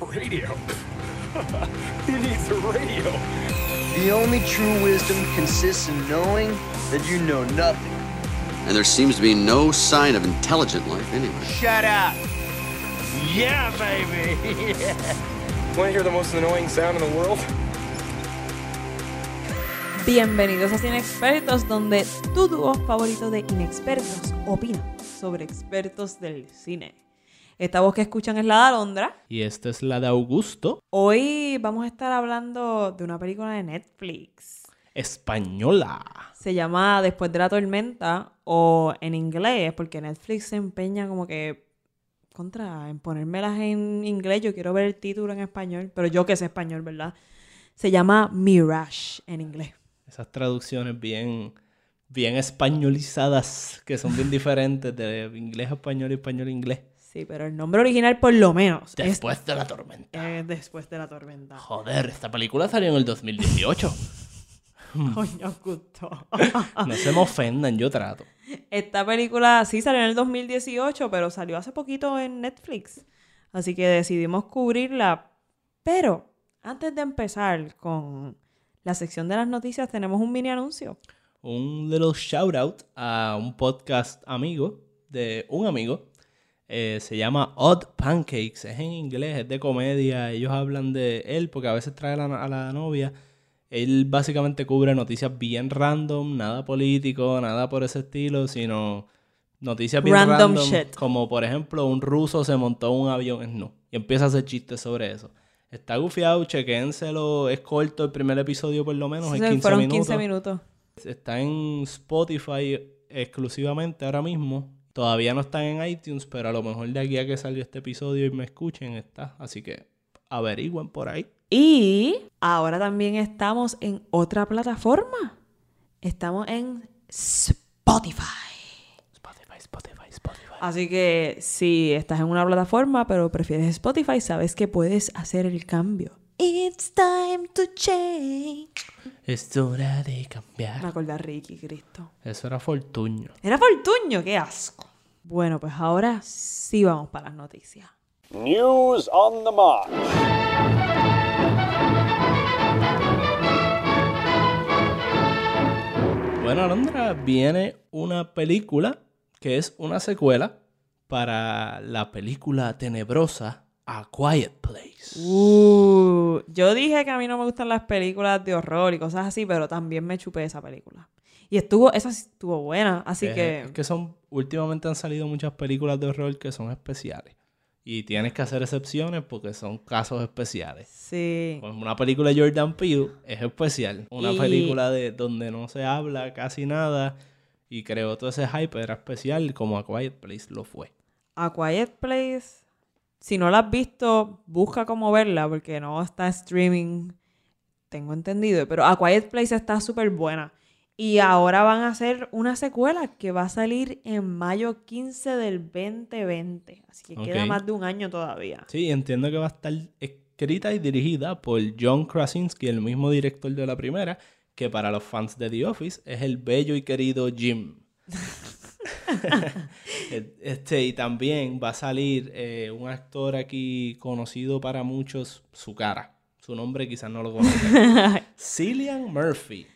Radio? Who needs a radio? The only true wisdom consists in knowing that you know nothing. And there seems to be no sign of intelligent life anywhere. Shut up! Yeah, baby! Want to hear the most annoying sound in the world? Bienvenidos a Inexpertos, donde tu dúo favorito de inexpertos opina sobre expertos del cine. Esta voz que escuchan es la de Alondra. Y esta es la de Augusto, Hoy vamos a estar hablando de una película de Netflix. española. Se llama Después de la tormenta o en inglés, porque Netflix se empeña como que contra en ponérmelas en inglés. Yo quiero ver el título en español, pero yo que sé español, ¿verdad? Se llama Mirage en inglés. Esas traducciones bien, bien españolizadas, que son bien diferentes de inglés a español y español a inglés. Sí, pero el nombre original por lo menos es Después de la tormenta. eh, Después de la tormenta. Joder, esta película salió en el 2018. Coño, Augusto. No se me ofendan, yo trato. Esta película sí salió en el 2018, pero salió hace poquito en Netflix. Así que decidimos cubrirla. Pero antes de empezar con la sección de las noticias, tenemos un mini anuncio. Un little shout out a un podcast amigo de un amigo. Eh, se llama Odd Pancakes. Es en inglés, es de comedia. Ellos hablan de él porque a veces trae a la, a la novia. Él básicamente cubre noticias bien random, nada político, nada por ese estilo, sino noticias bien Random random. shit. Como por ejemplo, un ruso se montó en un avión. No. Y empieza a hacer chistes sobre eso. Está gufiado, chequénselo. Es corto el primer episodio por lo menos, en Se 15 fueron minutos. 15 minutos. Está en Spotify exclusivamente ahora mismo. Todavía no están en iTunes, pero a lo mejor de aquí a que salió este episodio y me escuchen está. Así que averigüen por ahí. Y ahora también estamos en otra plataforma. Estamos en Spotify. Spotify, Spotify, Spotify. Así que si estás en una plataforma pero prefieres Spotify, sabes que puedes hacer el cambio. It's time to change. Es hora de Me cambiar. acordé a Ricky, Cristo. Eso era Fortuño. Era Fortuño, qué asco. Bueno, pues ahora sí vamos para las noticias. News on the march. Bueno, Alondra, viene una película que es una secuela para la película tenebrosa A Quiet Place. Uh, yo dije que a mí no me gustan las películas de horror y cosas así, pero también me chupé esa película. Y estuvo, esa estuvo buena, así Es- que... Es que son, últimamente han salido muchas películas de horror que son especiales. Y tienes que hacer excepciones porque son casos especiales. Sí. Una película de Jordan Peele es especial. Una Y- película de donde no se habla casi nada y creó todo ese hype era especial como A Quiet Place lo fue. A Quiet Place, si no la has visto, busca cómo verla porque no está streaming, tengo entendido. Pero A Quiet Place está súper buena. Y ahora van a hacer una secuela que va a salir en mayo 15 del 2020. Así que queda más de un año todavía. Sí, entiendo que va a estar escrita y dirigida por John Krasinski, el mismo director de la primera, que para los fans de The Office es el bello y querido Jim. este, y también va a salir eh, un actor aquí conocido para muchos, su cara. Su nombre quizás no lo conozcan. Cillian Murphy.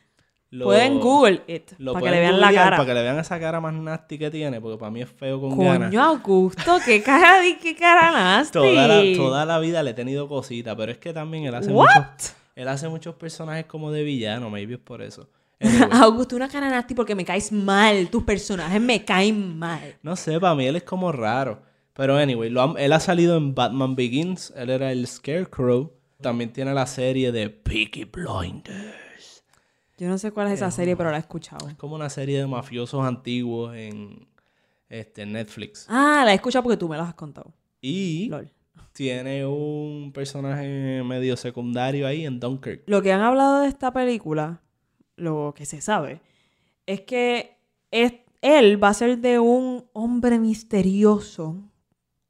Lo- Pueden Google it lo para que le vean la cara. Para que le vean esa cara más nasty que tiene, porque para mí es feo con ganas. Coño, Augusto, qué cara de qué cara nasty. Toda la, toda la vida le he tenido cositas, pero es que también él hace What? muchos, él hace muchos personajes como de villano, maybe es por eso. Anyway, Augusto, una cara nasty porque me caes mal. Tus personajes me caen mal. no sé, para mí él es como raro. Pero anyway, lo ha- él ha salido en Batman Begins, él era el Scarecrow. También tiene la serie de Peaky Blinders. Yo no sé cuál es esa serie, pero la he escuchado. Es como una serie de mafiosos antiguos en este, Netflix. Ah, la he escuchado porque tú me las has contado. Y Lol. tiene un personaje medio secundario ahí en Dunkirk. Lo que han hablado de esta película, lo que se sabe, es que es- él va a ser de un hombre misterioso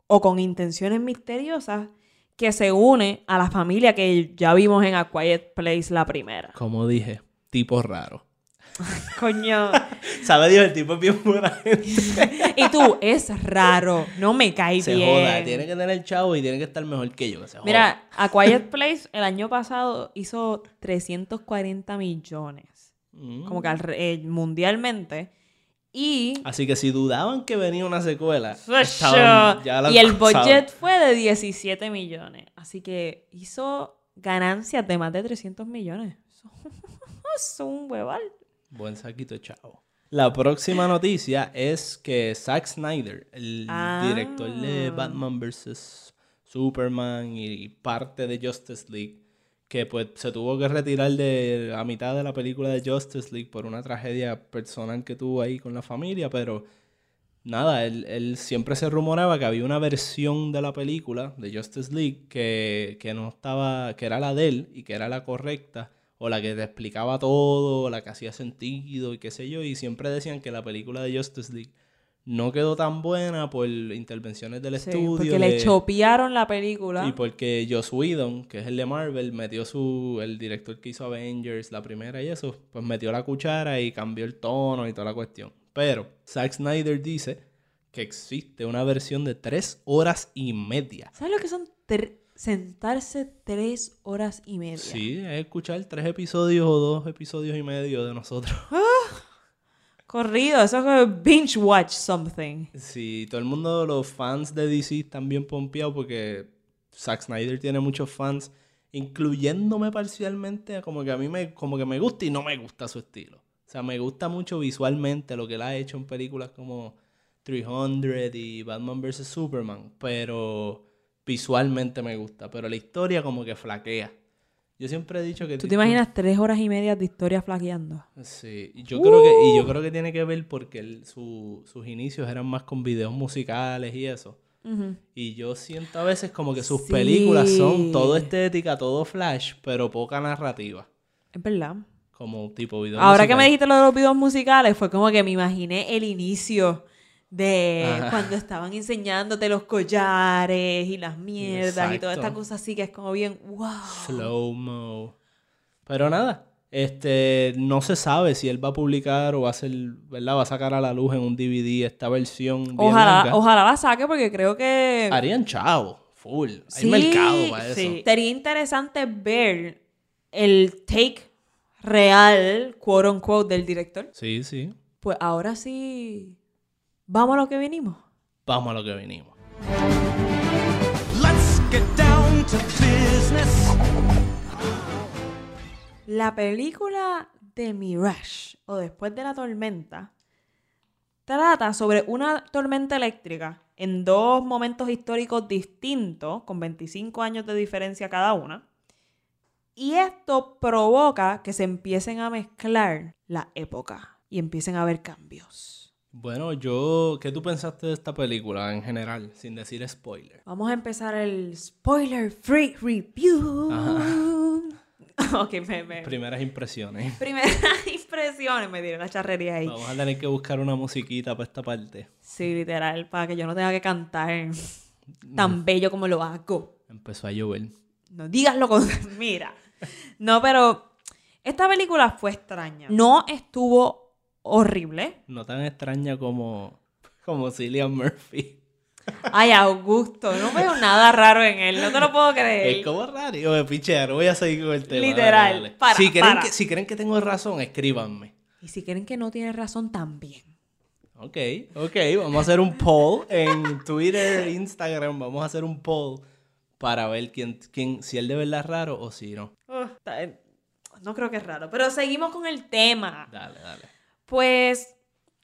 o con intenciones misteriosas que se une a la familia que ya vimos en A Quiet Place la primera. Como dije, tipo raro. Coño. Sabe Dios, el tipo es bien buena gente. Y tú, es raro. No me cae Se bien. joda, tiene que tener el chavo y tiene que estar mejor que yo. se joda. Mira, A Quiet Place el año pasado hizo 340 millones. Mm. Como que al eh, mundialmente. Y, Así que si dudaban que venía una secuela, estaban- ya la y el budget fue de 17 millones. Así que hizo ganancias de más de 300 millones. Eso es un hueval. Buen saquito, chavo. La próxima noticia es que Zack Snyder, el Ah. director de Batman vs. Superman y parte de Justice League, que pues se tuvo que retirar de la mitad de la película de Justice League por una tragedia personal que tuvo ahí con la familia, pero nada, él, él siempre se rumoraba que había una versión de la película de Justice League que, que no estaba, que era la de él y que era la correcta, o la que te explicaba todo, o la que hacía sentido y qué sé yo, y siempre decían que la película de Justice League no quedó tan buena por intervenciones del Sí, estudio. porque le chopearon la película. y porque Joss Whedon, que es el de Marvel, metió su. El director que hizo Avengers, la primera y eso, pues metió la cuchara y cambió el tono y toda la cuestión. Pero Zack Snyder dice que existe una versión de tres horas y media. ¿Sabes lo que son tre- sentarse tres horas y media? Sí, es escuchar tres episodios o dos episodios y medio de nosotros. Corrido, eso es como binge watch something. Sí, todo el mundo, los fans de DC están bien pompeados porque Zack Snyder tiene muchos fans, incluyéndome parcialmente, como que a mí me, como que me gusta y no me gusta su estilo. O sea, me gusta mucho visualmente lo que él ha hecho en películas como 300 y Batman vs. Superman, pero visualmente me gusta, pero la historia como que flaquea. Yo siempre he dicho que... ¿Tú te imaginas tres horas y media de historia flaqueando? Sí, yo creo que, y yo creo que tiene que ver porque él- su- sus inicios eran más con videos musicales y eso. Y yo siento a veces como que sus Sí. películas son todo estética, todo flash, pero poca narrativa. Es verdad. Como tipo video Ahora que me dijiste lo de los videos musicales, fue como que me imaginé el inicio de Ajá. cuando estaban enseñándote los collares y las mierdas y toda esta cosa así que es como bien, wow. Slow-mo. Pero nada, este, no se sabe si él va a publicar o va a hacer, ¿verdad? Va a sacar a la luz en un DVD esta versión bien Ojalá, larga. ojalá la saque porque creo que... Harían chavo, full. Hay Sí, mercado para eso. sí. Sería interesante ver el take real, quote unquote, del director. sí, sí. Pues ahora sí, vamos a lo que vinimos. Vamos a lo que venimos. Let's get down to business. La película de Mirage, o Después de la Tormenta, trata sobre una tormenta eléctrica en dos momentos históricos distintos, con 25 años de diferencia cada una. Y esto provoca que se empiecen a mezclar la época y empiecen a haber cambios. Bueno, yo, ¿qué tú pensaste de esta película en general, sin decir spoiler? Vamos a empezar el spoiler free review. ok, me, me- Primeras impresiones. Primeras impresiones, me dieron la charrería ahí. Vamos a tener que buscar una musiquita para esta parte. Sí, literal, para que yo no tenga que cantar tan bello como lo hago. Empezó a llover. No digas lo con... Mira. No, pero esta película fue extraña. No estuvo horrible. No tan extraña como, como Cillian Murphy. Ay, Augusto, no veo nada raro en él. No te lo puedo creer. Es como raro. Yo, pichea, no voy a seguir con el tema. Literal. dale, dale. Para, si, creen para. Que, si creen que tengo razón, escríbanme. Y si creen que no tiene razón, también. Ok, ok. Vamos a hacer un poll en Twitter, Instagram. Vamos a hacer un poll para ver quién, quién, si él de verdad es raro o si no. No creo que es raro, pero seguimos con el tema. Dale, dale. Pues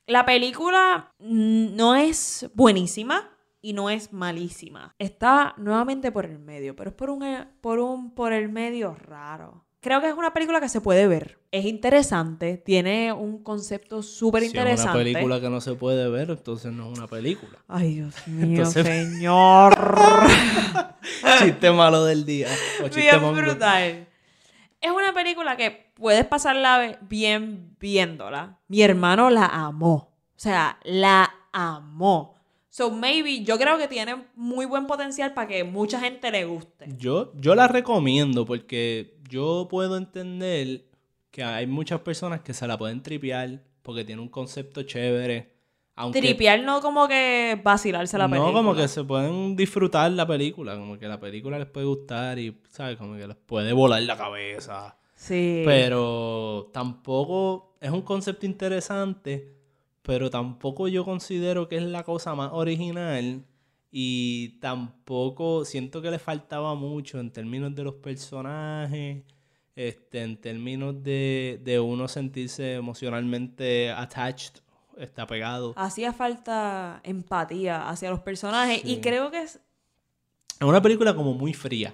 la película no es buenísima y no es malísima. Está nuevamente por el medio, pero es por un, eh, por un por el medio raro. Creo que es una película que se puede ver. Es interesante, tiene un concepto súper Si es interesante. una película que no se puede ver, entonces no es una película. Ay, Dios mío, Entonces- señor. chiste malo del día. O chiste bien mongo. brutal. Es una película que puedes pasarla bien viéndola. Mi hermano la amó. O sea, la amó. So maybe yo creo que tiene muy buen potencial para que mucha gente le guste. Yo, yo la recomiendo porque yo puedo entender que hay muchas personas que se la pueden tripear porque tiene un concepto chévere. Aunque Tripear no como que vacilarse la película. no, como que se pueden disfrutar la película, como que la película les puede gustar y, ¿sabes? Como que les puede volar la cabeza. Sí. Pero tampoco es un concepto interesante, pero tampoco yo considero que es la cosa más original y tampoco siento que le faltaba mucho en términos de los personajes, este, en términos de, de uno sentirse emocionalmente attached, está pegado. Hacía falta empatía hacia los personajes y creo que es... Es una película como muy fría.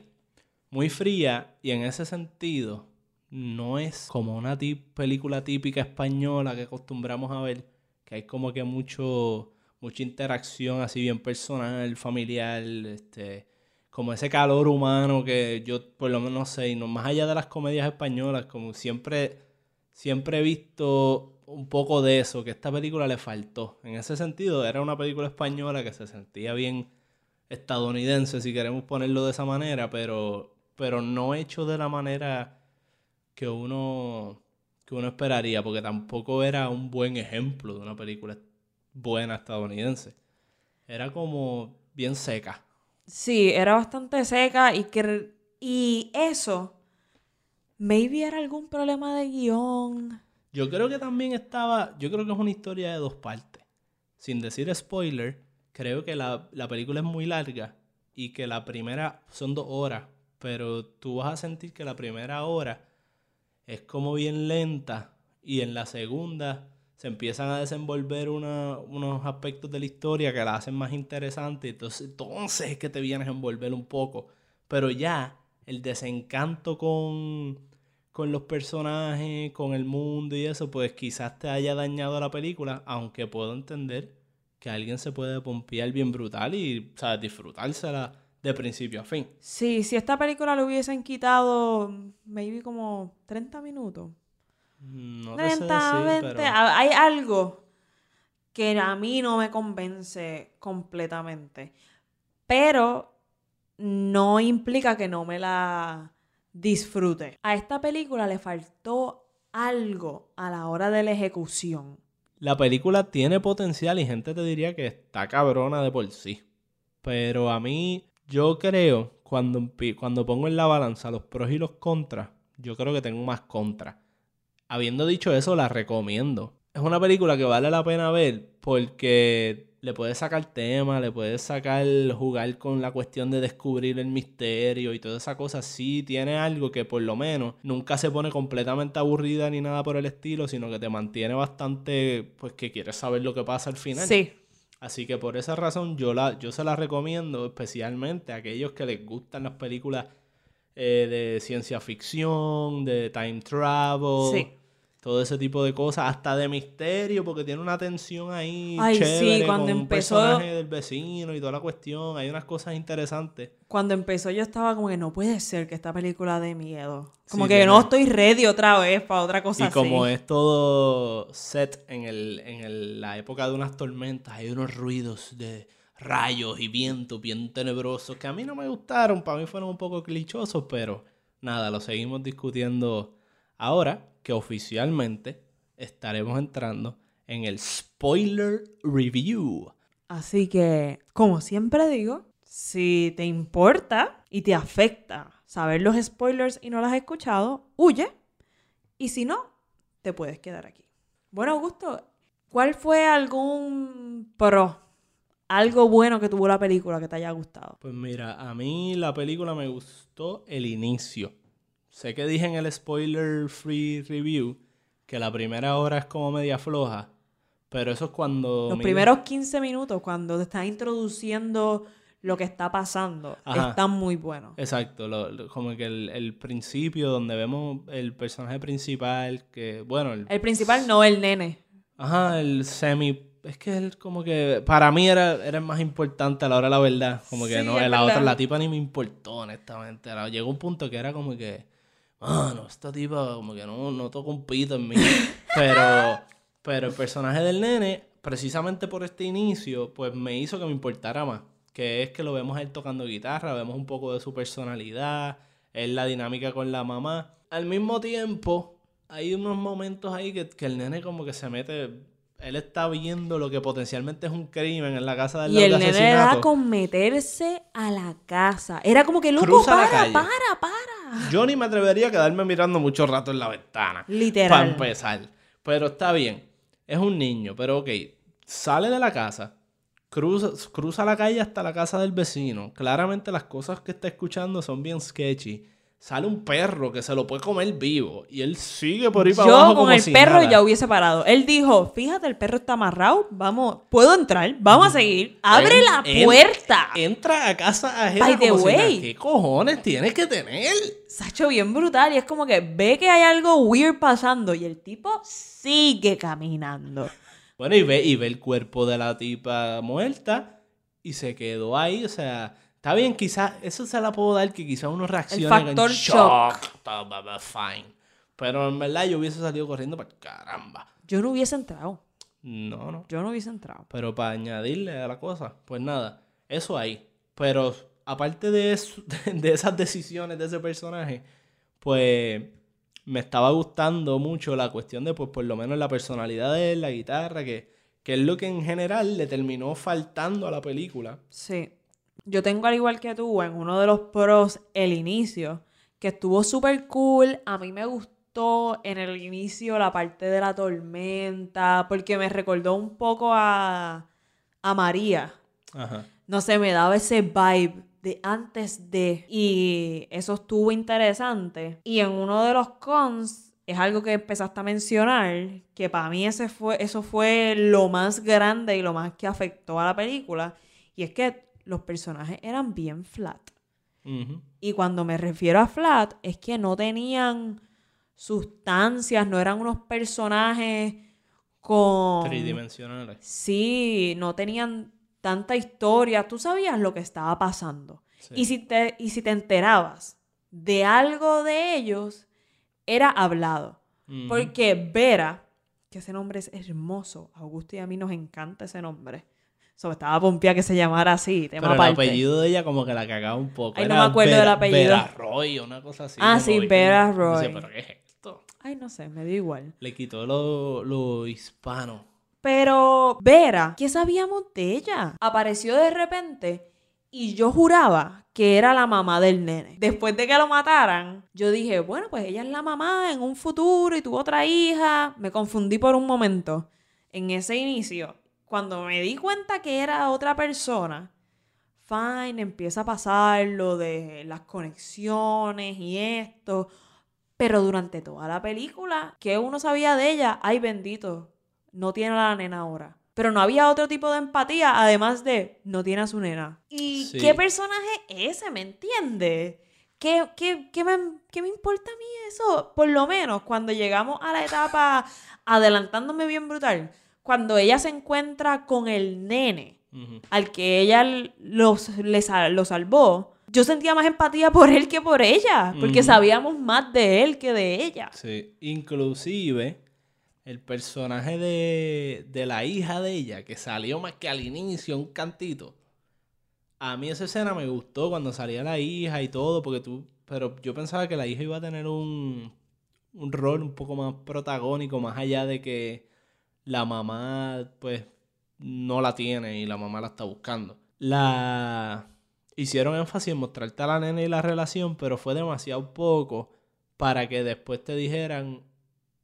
Muy fría y en ese sentido no es como una película típica española que acostumbramos a ver, que hay como que mucho mucha interacción así bien personal, familiar, este como ese calor humano que yo por lo menos sé, y no más allá de las comedias españolas, como siempre siempre he visto un poco de eso, que esta película le faltó. En ese sentido, era una película española que se sentía bien estadounidense, si queremos ponerlo de esa manera, pero, pero no hecho de la manera que uno, que uno esperaría, porque tampoco era un buen ejemplo de una película buena estadounidense. Era como bien seca. Sí, era bastante seca y que... Y eso... Maybe era algún problema de guion. Yo creo que también estaba, yo creo que es una historia de dos partes. Sin decir spoiler, creo que la, la película es muy larga y que la primera son dos horas, pero tú vas a sentir que la primera hora es como bien lenta y en la segunda se empiezan a desenvolver una- unos aspectos de la historia que la hacen más interesante. Entonces, entonces es que te vienes a envolver un poco. Pero ya el desencanto con, con los personajes, con el mundo y eso, pues quizás te haya dañado la película, aunque puedo entender que alguien se puede pompear bien brutal y, o sea, disfrutársela de principio a fin. Sí, si esta película le hubiesen quitado maybe como 30 minutos. No te sé decir, 30, 20, pero... a- hay algo que a mí no me convence completamente. Pero no implica que no me la disfrute. A esta película le faltó algo a la hora de la ejecución. La película tiene potencial y gente te diría que está cabrona de por sí. Pero a mí, yo creo, cuando, cuando pongo en la balanza los pros y los contras, yo creo que tengo más contras. Habiendo dicho eso, la recomiendo. Es una película que vale la pena ver porque le puedes sacar tema, le puedes sacar, jugar con la cuestión de descubrir el misterio y toda esa cosa. Sí tiene algo que por lo menos nunca se pone completamente aburrida ni nada por el estilo, sino que te mantiene bastante, pues que quieres saber lo que pasa al final. Sí. Así que por esa razón yo, la, yo se la recomiendo especialmente a aquellos que les gustan las películas eh, de ciencia ficción, de time travel, Sí. Todo ese tipo de cosas, hasta de misterio, porque tiene una tensión ahí Ay, sí, chévere cuando con un empezó- personaje del vecino y toda la cuestión, hay unas cosas interesantes. Cuando empezó yo estaba como que no puede ser que esta película de miedo. Como Sí, que no estoy ready otra vez para otra cosa Y como así. es todo set en, el, en el- la época de unas tormentas, hay unos ruidos de rayos y vientos bien tenebrosos que a mí no me gustaron, para mí fueron un poco clichosos, pero nada, lo seguimos discutiendo ahora que oficialmente estaremos entrando en el spoiler review. Así que, como siempre digo, si te importa y te afecta saber los spoilers y no los has escuchado, huye. Y si no, te puedes quedar aquí. Bueno, Augusto, ¿cuál fue algún pro? Algo bueno que tuvo la película que te haya gustado. Pues mira, a mí la película me gustó el inicio. Sé que dije en el spoiler free review que la primera hora es como media floja, pero eso es cuando... Los primeros 15 minutos, cuando te están introduciendo lo que está pasando, Ajá. están muy buenos. Exacto, lo- lo- como que el, el principio donde vemos el personaje principal, que bueno, el, El principal no, el nene. ajá, el semi, es que él como que para mí era, era el más importante a la hora de la verdad, como que Sí, no, la otra, la tipa ni me importó honestamente, llegó un punto que era como que, mano, esta tipa como que no, no toca un pito en mí, pero, pero el personaje del nene, precisamente por este inicio, pues me hizo que me importara más, que es que lo vemos él tocando guitarra, vemos un poco de su personalidad, es la dinámica con la mamá. Al mismo tiempo, hay unos momentos ahí que, que el nene como que se mete. Él está viendo lo que potencialmente es un crimen en la casa del Y el de nene asesinato. con meterse a la casa. Era como que, loco, Cruza para, para, para. Yo ni me atrevería a quedarme mirando mucho rato en la ventana. Literal. Para empezar. Pero está bien. Es un niño, pero ok. Sale de la casa. Cruza, cruza la calle hasta la casa del vecino. Claramente las cosas que está escuchando son bien sketchy. Sale un perro que se lo puede comer vivo. Y él sigue por ahí para Yo abajo con como el si perro nada. ya hubiese parado. Él dijo, fíjate, el perro está amarrado, vamos, puedo entrar, vamos a seguir. Abre En- la en- puerta. entra a casa ajena By the como si nada. way. ¿Qué cojones tienes que tener? Se ha hecho bien brutal y es como que ve que hay algo weird pasando y el tipo sigue caminando. Bueno, y ve, y ve el cuerpo de la tipa muerta y se quedó ahí. O sea, está bien, quizás, eso se la puedo dar que quizás uno reaccione factor en shock. Fine. Pero en verdad yo hubiese salido corriendo para caramba. Yo no hubiese entrado. No, no. Yo no hubiese entrado. Pero para añadirle a la cosa, pues nada, eso ahí. Pero aparte de, eso- de esas decisiones de ese personaje, pues me estaba gustando mucho la cuestión de, pues por lo menos la personalidad de él, la guitarra, que, que es lo que en general le terminó faltando a la película. Sí. Yo tengo al igual que tú en uno de los pros el inicio, que estuvo súper cool. A mí me gustó en el inicio la parte de la tormenta, porque me recordó un poco a, a María. Ajá. No sé, me daba ese vibe de antes de. Y eso estuvo interesante. Y en uno de los cons, es algo que empezaste a mencionar, que para mí ese fue, eso fue lo más grande y lo más que afectó a la película. Y es que los personajes eran bien flat. Y cuando me refiero a flat, es que no tenían sustancias, no eran unos personajes con... Tridimensionales. Sí, no tenían tanta historia. Tú sabías lo que estaba pasando. Sí. Y, si te, y si te enterabas de algo de ellos, era hablado. Porque Vera, que ese nombre es hermoso, a Augusto y a mí nos encanta ese nombre. So, estaba pompía que se llamara así, tema Pero el aparte. apellido de ella como que la cagaba un poco. Ay, no Era me acuerdo del Vera- apellido. Vera Roy o una cosa así. Ah, sí. Vera Roy. ¿pero qué es esto? Ay, no sé, me dio igual. Le quitó lo, lo hispano. Pero Vera, ¿qué sabíamos de ella? Apareció de repente y yo juraba que era la mamá del nene. Después de que lo mataran, yo dije, bueno, pues ella es la mamá en un futuro y tuvo otra hija. Me confundí por un momento en ese inicio. Cuando me di cuenta que era otra persona, fine, empieza a pasar lo de las conexiones y esto. Pero durante toda la película, ¿qué uno sabía de ella? Ay, bendito, no tiene a la nena ahora. Pero no había otro tipo de empatía, además de no tiene a su nena. ¿Y Sí. qué personaje es ese? ¿Me entiende? ¿Qué, qué, qué me, qué me importa a mí eso? Por lo menos cuando llegamos a la etapa, adelantándome bien brutal, cuando ella se encuentra con el nene, al que ella los, lo salvó, yo sentía más empatía por él que por ella, porque sabíamos más de él que de ella. Sí, inclusive el personaje de, de la hija de ella, que salió más que al inicio, un cantito. A mí esa escena me gustó cuando salía la hija y todo, porque tú, pero yo pensaba que la hija iba a tener un, un rol un poco más protagónico, más allá de que la mamá, pues, no la tiene y la mamá la está buscando. La hicieron énfasis en mostrarte a la nena y la relación, pero fue demasiado poco para que después te dijeran,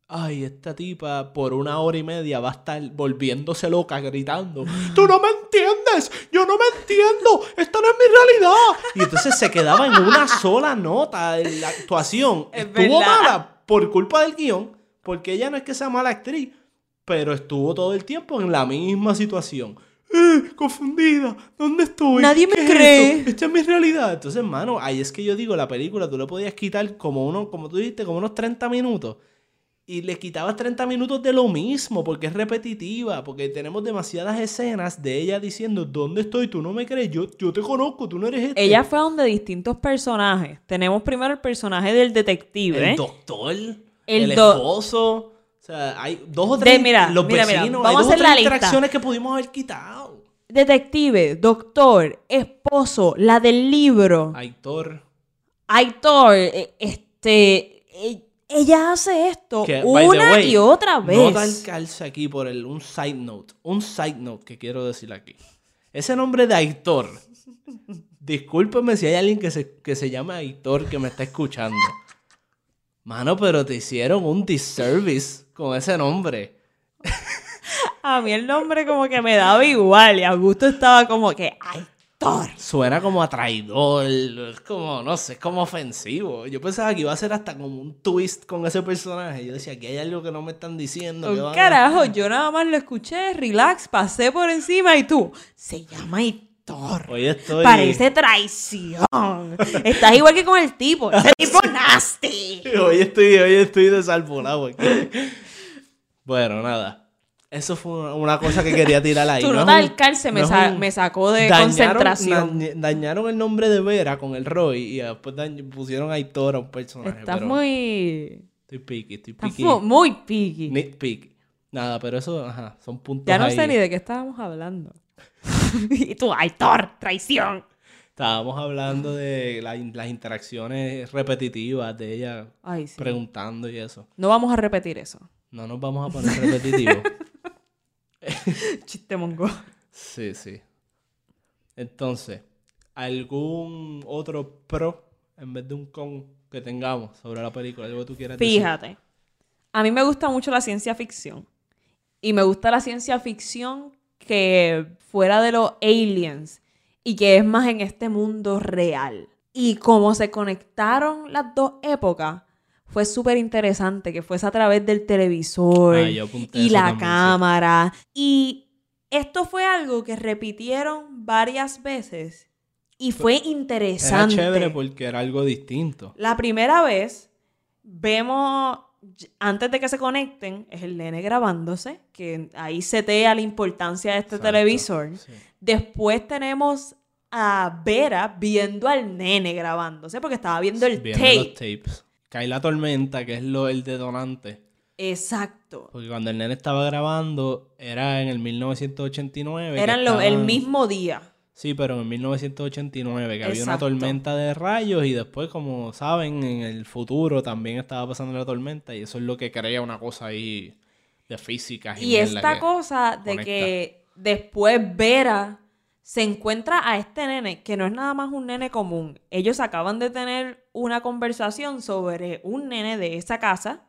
ay, esta tipa por una hora y media va a estar volviéndose loca gritando, tú no me entiendes, yo no me entiendo, esta no es mi realidad. Y entonces se quedaba en una sola nota en la actuación. Es Estuvo verdad. mala por culpa del guion, porque ella no es que sea mala actriz, pero estuvo todo el tiempo en la misma situación. Eh, confundida, ¿dónde estoy? Nadie me ¿Qué es cree. esto? Esta es mi realidad. Entonces, mano, ahí es que yo digo, la película tú le podías quitar como uno, como tú dijiste, como unos 30 minutos. Y le quitabas 30 minutos de lo mismo, porque es repetitiva, porque tenemos demasiadas escenas de ella diciendo, ¿dónde estoy? Tú no me crees, yo, yo te conozco, tú no eres este. Ella fue donde distintos personajes. Tenemos primero el personaje del detective. El doctor, el, El do- esposo. O sea, hay dos o De- tres. mira, los mira, mira, vecinos, vamos hay a dos o hacer tres la lista. interacciones que pudimos haber quitado. Detective, doctor, esposo, la del libro, Aitor. Aitor, eh, este, eh, ella hace esto Que, una way, y otra vez. No calce aquí por el, un side note. Un side note que quiero decir aquí. Ese nombre de Aitor. Discúlpeme si hay alguien que se, que se llama Aitor que me está escuchando. Mano, pero te hicieron un disservice con ese nombre. A mí el nombre como que me daba igual y Augusto estaba como que, ay. Suena como a traidor, es como, no sé, es como ofensivo. Yo pensaba que iba a ser hasta como un twist con ese personaje. Yo decía, que hay algo que no me están diciendo. a- carajo, yo nada más lo escuché, relax, pasé por encima y tú, se llama Hitor. Hoy estoy... Parece traición. Estás igual que con el tipo. Ese tipo nasty. Hoy estoy, hoy estoy desalborado aquí. Bueno, nada. Eso fue una, cosa que quería tirar ahí. Tu nota del cárcel me, sa- sacó de dañaron- concentración. dañ- dañaron el nombre de Vera con el Roy y después dañ- pusieron a Aitor a un personaje. Estás pero muy... Estoy picky, estoy Estás picky. mu- muy picky. Nitpicky. Nada, pero eso, ajá, son puntos Ya no ahí. sé ni de qué estábamos hablando. y tú, Aitor, traición. Estábamos hablando de la- las interacciones repetitivas de ella Ay, sí. preguntando y eso. No vamos a repetir eso. No nos vamos a poner repetitivos. Chiste mongo. Sí, sí. Entonces, ¿algún otro pro en vez de un con que tengamos sobre la película? ¿Algo que tú quieras decir? Fíjate. A mí me gusta mucho la ciencia ficción. Y me gusta la ciencia ficción que fuera de los aliens y que es más en este mundo real. Y cómo se conectaron las dos épocas fue súper interesante, que fuese a través del televisor Ah, y la también, sí. cámara. Y esto fue algo que repitieron varias veces y fue Era interesante. chévere porque era algo distinto. La primera vez vemos, antes de que se conecten, es el nene grabándose, que ahí setea la importancia de este Exacto, televisor. sí. Después tenemos a Vera viendo al nene grabándose, porque estaba viendo el Viendo tape. los tapes. Cae la tormenta, que es lo, el detonante. Exacto. Porque cuando el nene estaba grabando, era en el 1989. que Eran lo- el estaban- mismo día. Sí, pero en el 1989, que había una tormenta de rayos y después, como saben, en el futuro también estaba pasando la tormenta y eso es lo que crea una cosa ahí de física. Y esta cosa de conecta. que después Vera se encuentra a este nene, que no es nada más un nene común. Ellos acaban de tener una conversación sobre un nene de esa casa,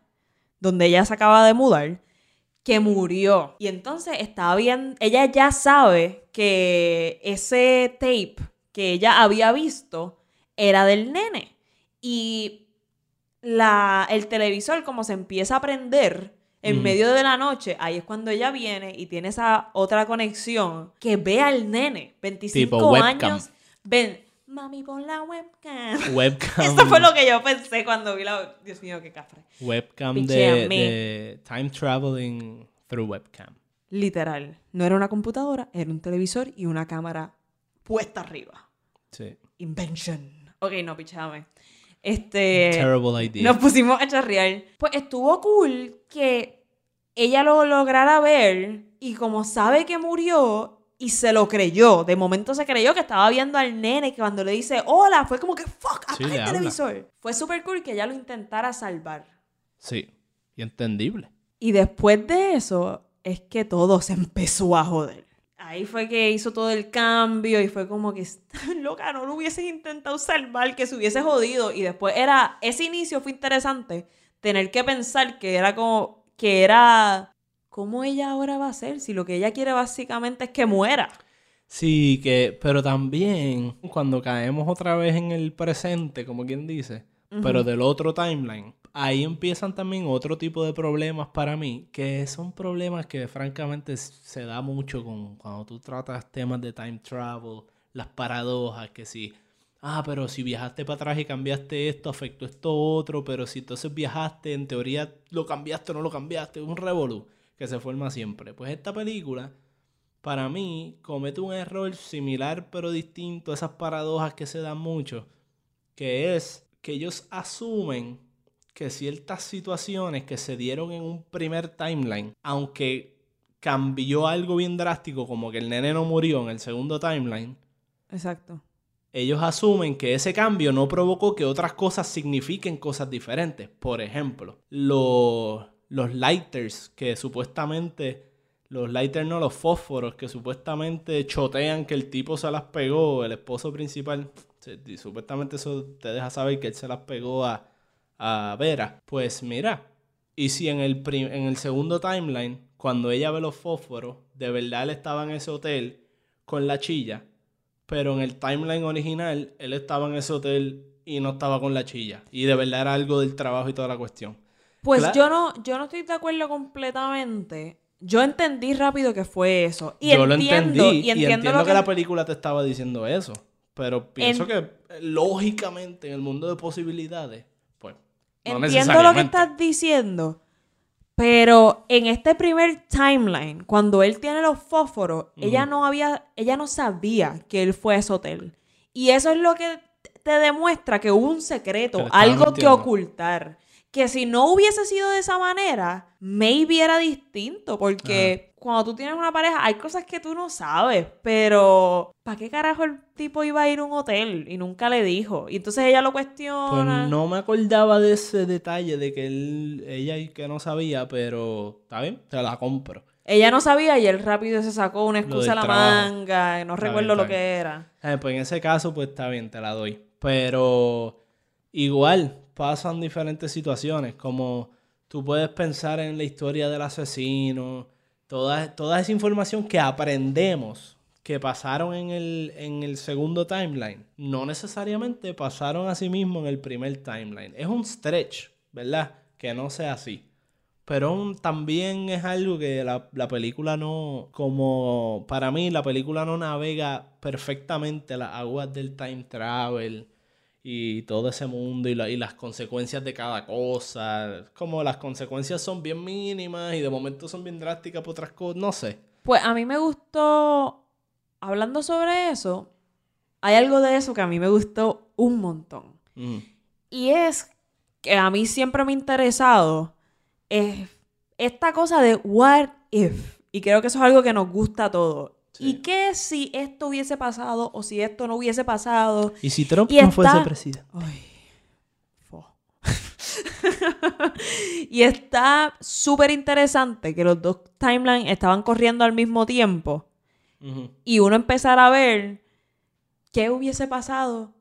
donde ella se acaba de mudar, que murió. Y entonces estaba bien, ella ya sabe que ese tape que ella había visto era del nene. Y la, el televisor, como se empieza a prender en medio de la noche, ahí es cuando ella viene y tiene esa otra conexión que ve al nene, 25 Tipo webcam. años. Ven, mami, pon la webcam. Webcam. Eso fue lo que yo pensé cuando vi la. Dios mío, qué cafre. Webcam de time traveling through webcam. Literal. No era una computadora, era un televisor y una cámara puesta arriba. Sí. Invention. Ok, no, pichame. Este. Terrible idea. Nos pusimos a charrear. Pues estuvo cool que ella lo lograra ver y como sabe que murió y se lo creyó, de momento se creyó que estaba viendo al nene que cuando le dice hola, fue como que fuck, Sí, apaga le el habla. televisor. Fue súper cool que ella lo intentara salvar. Sí. Y entendible. Y después de eso es que todo se empezó a joder. Ahí fue que hizo todo el cambio y fue como que, loca, no lo hubieses intentado salvar, que se hubiese jodido. Y después era, ese inicio fue interesante, tener que pensar que era como, que era, ¿cómo ella ahora va a ser? Si lo que ella quiere básicamente es que muera. Sí, que, pero también cuando caemos otra vez en el presente, como quien dice, pero del otro timeline, ahí empiezan también otro tipo de problemas para mí, que son problemas que francamente se da mucho con cuando tú tratas temas de time travel, las paradojas, que si, ah, pero si viajaste para atrás y cambiaste esto, afectó esto otro, pero si entonces viajaste, en teoría lo cambiaste o no lo cambiaste, un revolú que se forma siempre. Pues esta película para mí, comete un error similar pero distinto a esas paradojas que se dan mucho, que es que ellos asumen que ciertas situaciones que se dieron en un primer timeline, aunque cambió algo bien drástico, como que el nene no murió en el segundo timeline, Exacto. ellos asumen que ese cambio no provocó que otras cosas signifiquen cosas diferentes. Por ejemplo, los, los lighters que supuestamente, los lighters no, los fósforos que supuestamente chotean que el tipo se las pegó, el esposo principal, y supuestamente eso te deja saber que él se las pegó a, a Vera. Pues mira, y si en el, en el segundo timeline, cuando ella ve los fósforos, de verdad él estaba en ese hotel con la chilla, pero en el timeline original él estaba en ese hotel y no estaba con la chilla. Y de verdad era algo del trabajo y toda la cuestión. Pues yo no, yo no estoy de acuerdo completamente. Yo entendí rápido que fue eso. Y Yo lo entiendo, entendí y entiendo, lo que... que, la película te estaba diciendo eso. Pero pienso En- que eh, lógicamente en el mundo de posibilidades, pues no entiendo lo que estás diciendo. Pero en este primer timeline, cuando él tiene los fósforos, ella no había, ella no sabía que él fue a ese hotel. Y eso es lo que te demuestra que hubo un secreto, algo que ocultar. Que si no hubiese sido de esa manera, maybe era distinto. Porque cuando tú tienes una pareja, hay cosas que tú no sabes. Pero, ¿para qué carajo el tipo iba a ir a un hotel? Y nunca le dijo. Y entonces ella lo Pues cuestiona. no me acordaba de ese detalle de que él, ella que no sabía, pero está bien, te la compro. Ella no sabía y él rápido se sacó una excusa a la trabajo. manga. No Está recuerdo bien, lo que era. Eh, pues en ese caso, pues está bien, te la doy. Pero igual pasan diferentes situaciones, como tú puedes pensar en la historia del asesino, toda, toda esa información que aprendemos que pasaron en el, en el segundo timeline, no necesariamente pasaron así mismo en el primer timeline. Es un stretch, ¿verdad? Que no sea así. Pero también es algo que la, la película no, como para mí la película no navega perfectamente las aguas del time travel y todo ese mundo y, la- y las consecuencias de cada cosa. Como las consecuencias son bien mínimas y de momento son bien drásticas por otras cosas, no sé. Pues a mí me gustó, hablando sobre eso, hay algo de eso que a mí me gustó un montón. Y es que a mí siempre me ha interesado es esta cosa de what if. Y creo que eso es algo que nos gusta a todos. Sí. ¿Y qué si esto hubiese pasado o si esto no hubiese pasado? Y si Trump Y no fuese está- presidente. Ay, fo. y está súper interesante que los dos timelines estaban corriendo al mismo tiempo y uno empezar a ver qué hubiese pasado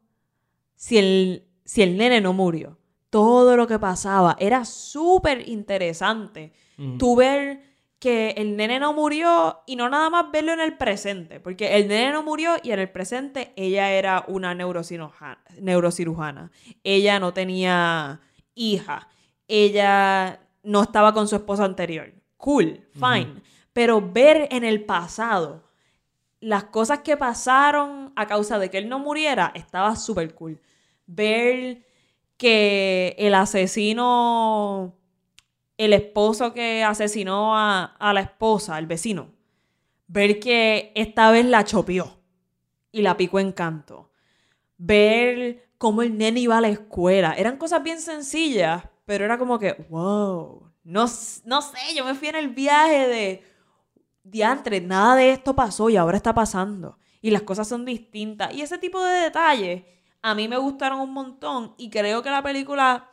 si el, si el nene no murió. Todo lo que pasaba era súper interesante. Ujú. Tú ver que el nene no murió y no nada más verlo en el presente, porque el nene no murió y en el presente ella era una neurocirujana. Ella no tenía hija. Ella no estaba con su esposo anterior. Cool, fine. Pero ver en el pasado las cosas que pasaron a causa de que él no muriera estaba súper cool. Ver que el asesino, el esposo que asesinó a, a la esposa, el vecino, ver que esta vez la chopió y la picó en canto. Ver cómo el nene iba a la escuela. Eran cosas bien sencillas, pero era como que, wow. No, no sé, yo me fui en el viaje de, diantre, nada de esto pasó y ahora está pasando. Y las cosas son distintas. Y ese tipo de detalles a mí me gustaron un montón y creo que la película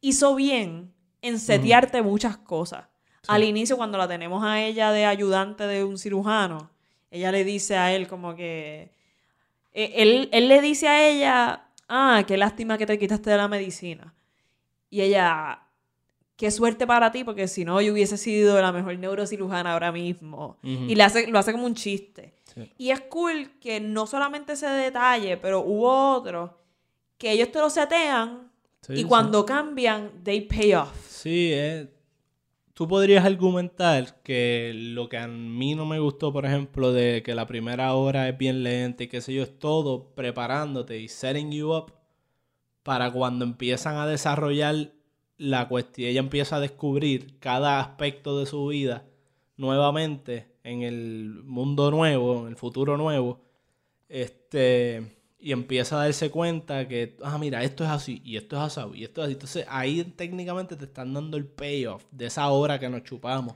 hizo bien en setearte muchas cosas. Al inicio, cuando la tenemos a ella de ayudante de un cirujano, ella le dice a él como que... eh, Él, él le dice a ella, ah, qué lástima que te quitaste de la medicina. Y ella, qué suerte para ti, porque si no, yo hubiese sido la mejor neurocirujana ahora mismo. Y le hace, lo hace como un chiste. Sí. Y es cool que no solamente ese detalle, pero hubo otro, que ellos te lo setean Sí, y cuando cambian, they pay off. Sí, eh, tú podrías argumentar que lo que a mí no me gustó, por ejemplo, de que la primera hora es bien lenta y qué sé yo, es todo preparándote y setting you up para cuando empiezan a desarrollar la cuestión, ella empieza a descubrir cada aspecto de su vida nuevamente en el mundo nuevo, en el futuro nuevo, este, y empieza a darse cuenta que, ah, mira, esto es así, y esto es así, y esto es así. Entonces ahí técnicamente te están dando el payoff de esa hora que nos chupamos.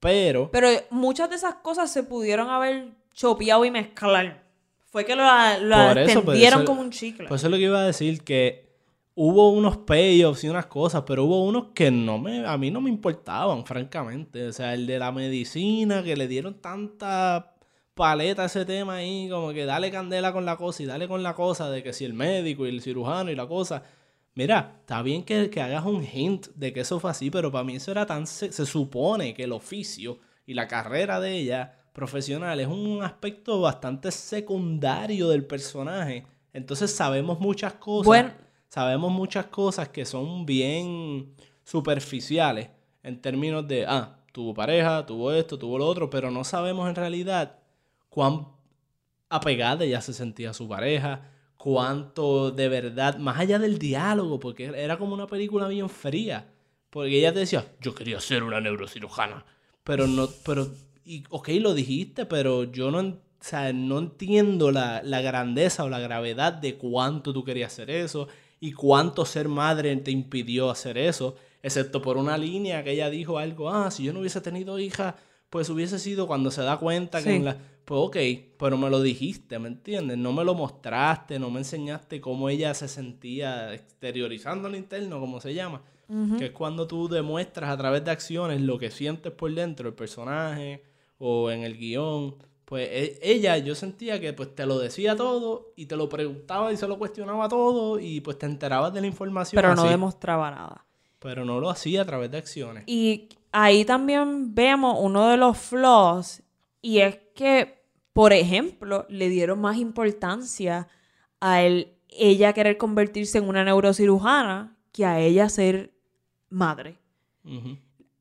Pero, Pero muchas de esas cosas se pudieron haber chopeado y mezclar Fue que lo, lo Por extendieron eso- como un chicle. Pues eso es lo que iba a decir, que hubo unos payoffs y unas cosas, pero hubo unos que no me, a mí no me importaban, francamente. O sea, el de la medicina, que le dieron tanta paleta ese tema ahí, como que dale candela con la cosa y dale con la cosa de que si el médico y el cirujano y la cosa. Mira, está bien que, que hagas un hint de que eso fue así, pero para mí eso era tan... Se, se supone que el oficio y la carrera de ella profesional es un aspecto bastante secundario del personaje. Entonces sabemos muchas cosas. Bueno. Sabemos muchas cosas que son bien superficiales en términos de, ah, tuvo pareja, tuvo esto, tuvo lo otro, pero no sabemos en realidad cuán apegada ella se sentía a su pareja, cuánto de verdad, más allá del diálogo, porque era como una película bien fría, porque ella te decía, yo quería ser una neurocirujana, pero no, pero, y, ok, lo dijiste, pero yo no, o sea, no entiendo la, la grandeza o la gravedad de cuánto tú querías hacer eso y cuánto ser madre te impidió hacer eso, excepto por una línea que ella dijo algo, ah, si yo no hubiese tenido hija, pues hubiese sido cuando se da cuenta que Sí. en la... Pues ok, pero me lo dijiste, ¿me entiendes? No me lo mostraste, no me enseñaste cómo ella se sentía exteriorizando lo interno, como se llama. Que es cuando tú demuestras a través de acciones lo que sientes por dentro, el personaje o en el guion. Pues e- ella, yo sentía que pues te lo decía todo y te lo preguntaba y se lo cuestionaba todo y pues te enterabas de la información. pero no demostraba nada. Pero no lo hacía a través de acciones. Y ahí también vemos uno de los flaws y es que, por ejemplo, le dieron más importancia a él, ella querer convertirse en una neurocirujana que a ella ser madre.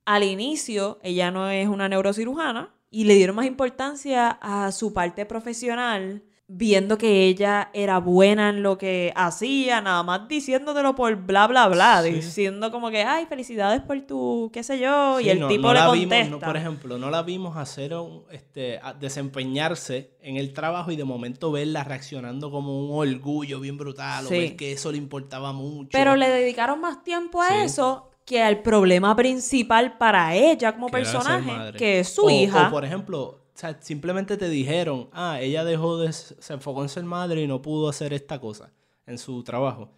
Al inicio, ella no es una neurocirujana y le dieron más importancia a su parte profesional, viendo que ella era buena en lo que hacía, nada más diciéndotelo por bla, bla, bla, Sí. diciendo como que, ay, felicidades por tu, qué sé yo, y el no- tipo no le la contesta. Vimos, no, por ejemplo, no la vimos hacer un, este, a- desempeñarse en el trabajo y de momento verla reaccionando como un orgullo bien brutal Sí. o ver que eso le importaba mucho. Pero le dedicaron más tiempo a eso que al problema principal para ella como que personaje, que es su O- hija. O por ejemplo, sea, simplemente te dijeron, ah, ella dejó de, se enfocó en ser madre y no pudo hacer esta cosa en su trabajo.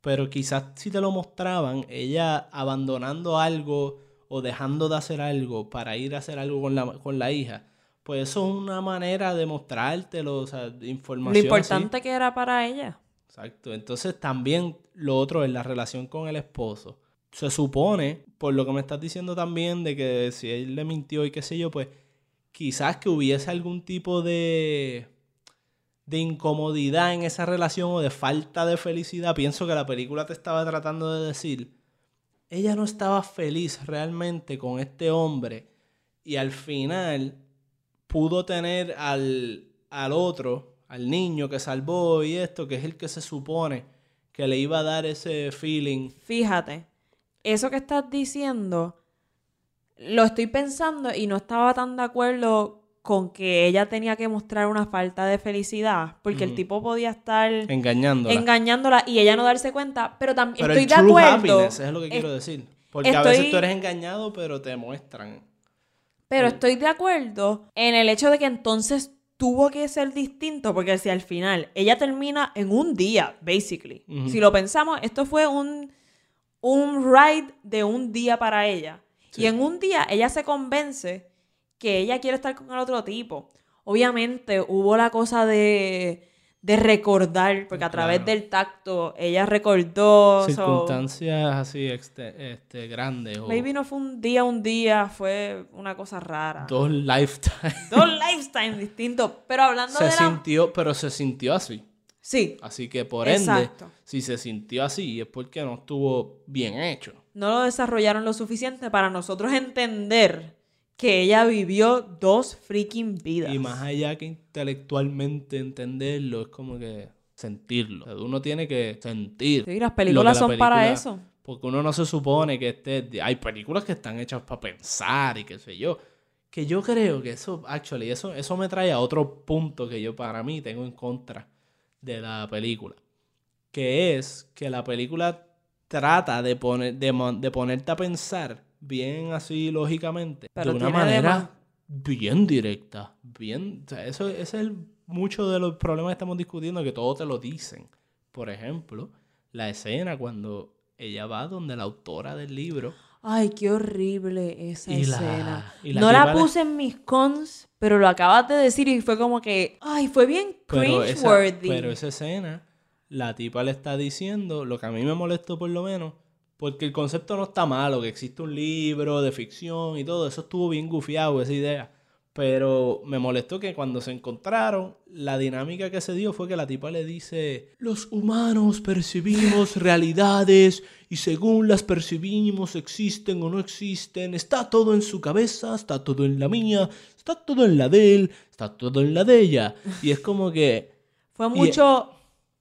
Pero quizás si te lo mostraban, ella abandonando algo o dejando de hacer algo para ir a hacer algo con la, con la hija, pues eso es una manera de mostrártelo, o sea, de información. lo así. importante que era para ella. Exacto. Entonces también lo otro es la relación con el esposo. Se supone, por lo que me estás diciendo también, de que si él le mintió y qué sé yo, pues quizás que hubiese algún tipo de, de incomodidad en esa relación o de falta de felicidad. Pienso que la película te estaba tratando de decir, ella no estaba feliz realmente con este hombre y al final pudo tener al, al otro, al niño que salvó y esto, que es el que se supone que le iba a dar ese feeling. Fíjate, eso que estás diciendo, lo estoy pensando y no estaba tan de acuerdo con que ella tenía que mostrar una falta de felicidad, porque el tipo podía estar Engañándola. engañándola y ella no darse cuenta, pero también estoy el de true acuerdo. es lo que quiero decir. Porque a veces tú eres engañado, pero te muestran. Pero Sí. estoy de acuerdo en el hecho de que entonces tuvo que ser distinto, porque si al final ella termina en un día, basically. Si lo pensamos, esto fue un, un ride de un día para ella. Sí. Y en un día ella se convence que ella quiere estar con el otro tipo. Obviamente hubo la cosa de, de recordar, porque a través Claro. del tacto ella recordó. so- Circunstancias así este, este, grandes. O maybe no fue un día, un día, fue una cosa rara. dos lifetimes. Dos lifetimes distintos. Pero hablando se de la... sintió, pero se sintió así. Sí, Así que por ende, si se sintió así es porque no estuvo bien hecho. No lo desarrollaron lo suficiente para nosotros entender que ella vivió dos freaking vidas. Y más allá que intelectualmente entenderlo, es como que sentirlo. O sea, uno tiene que sentir. Sí, las películas la son para eso. Porque uno no se supone que esté... Hay películas que están hechas para pensar y qué sé yo. Que yo creo que eso, actually, eso, eso me trae a otro punto que yo para mí tengo en contra de la película. Que es que la película trata de, poner, de, de ponerte a pensar bien así lógicamente. Pero de una manera bien directa. Bien, o sea, eso, ese es el muchos de los problemas que estamos discutiendo que todo te lo dicen. Por ejemplo, la escena cuando ella va donde la autora del libro. Ay, qué horrible esa Y la- escena. y la no la puse en mis cons, pero lo acabas de decir y fue como que, ay, fue bien Pero cringeworthy. pero esa escena, la tipa le está diciendo lo que a mí me molestó por lo menos, porque el concepto no está malo, que existe un libro de ficción y todo, eso estuvo bien gufiado, esa idea. Pero me molestó que cuando se encontraron, la dinámica que se dio fue que la tipa le dice, los humanos percibimos realidades y según las percibimos existen o no existen, está todo en su cabeza, está todo en la mía, está todo en la de él, está todo en la de ella. Y es como que... Fue Y- mucho,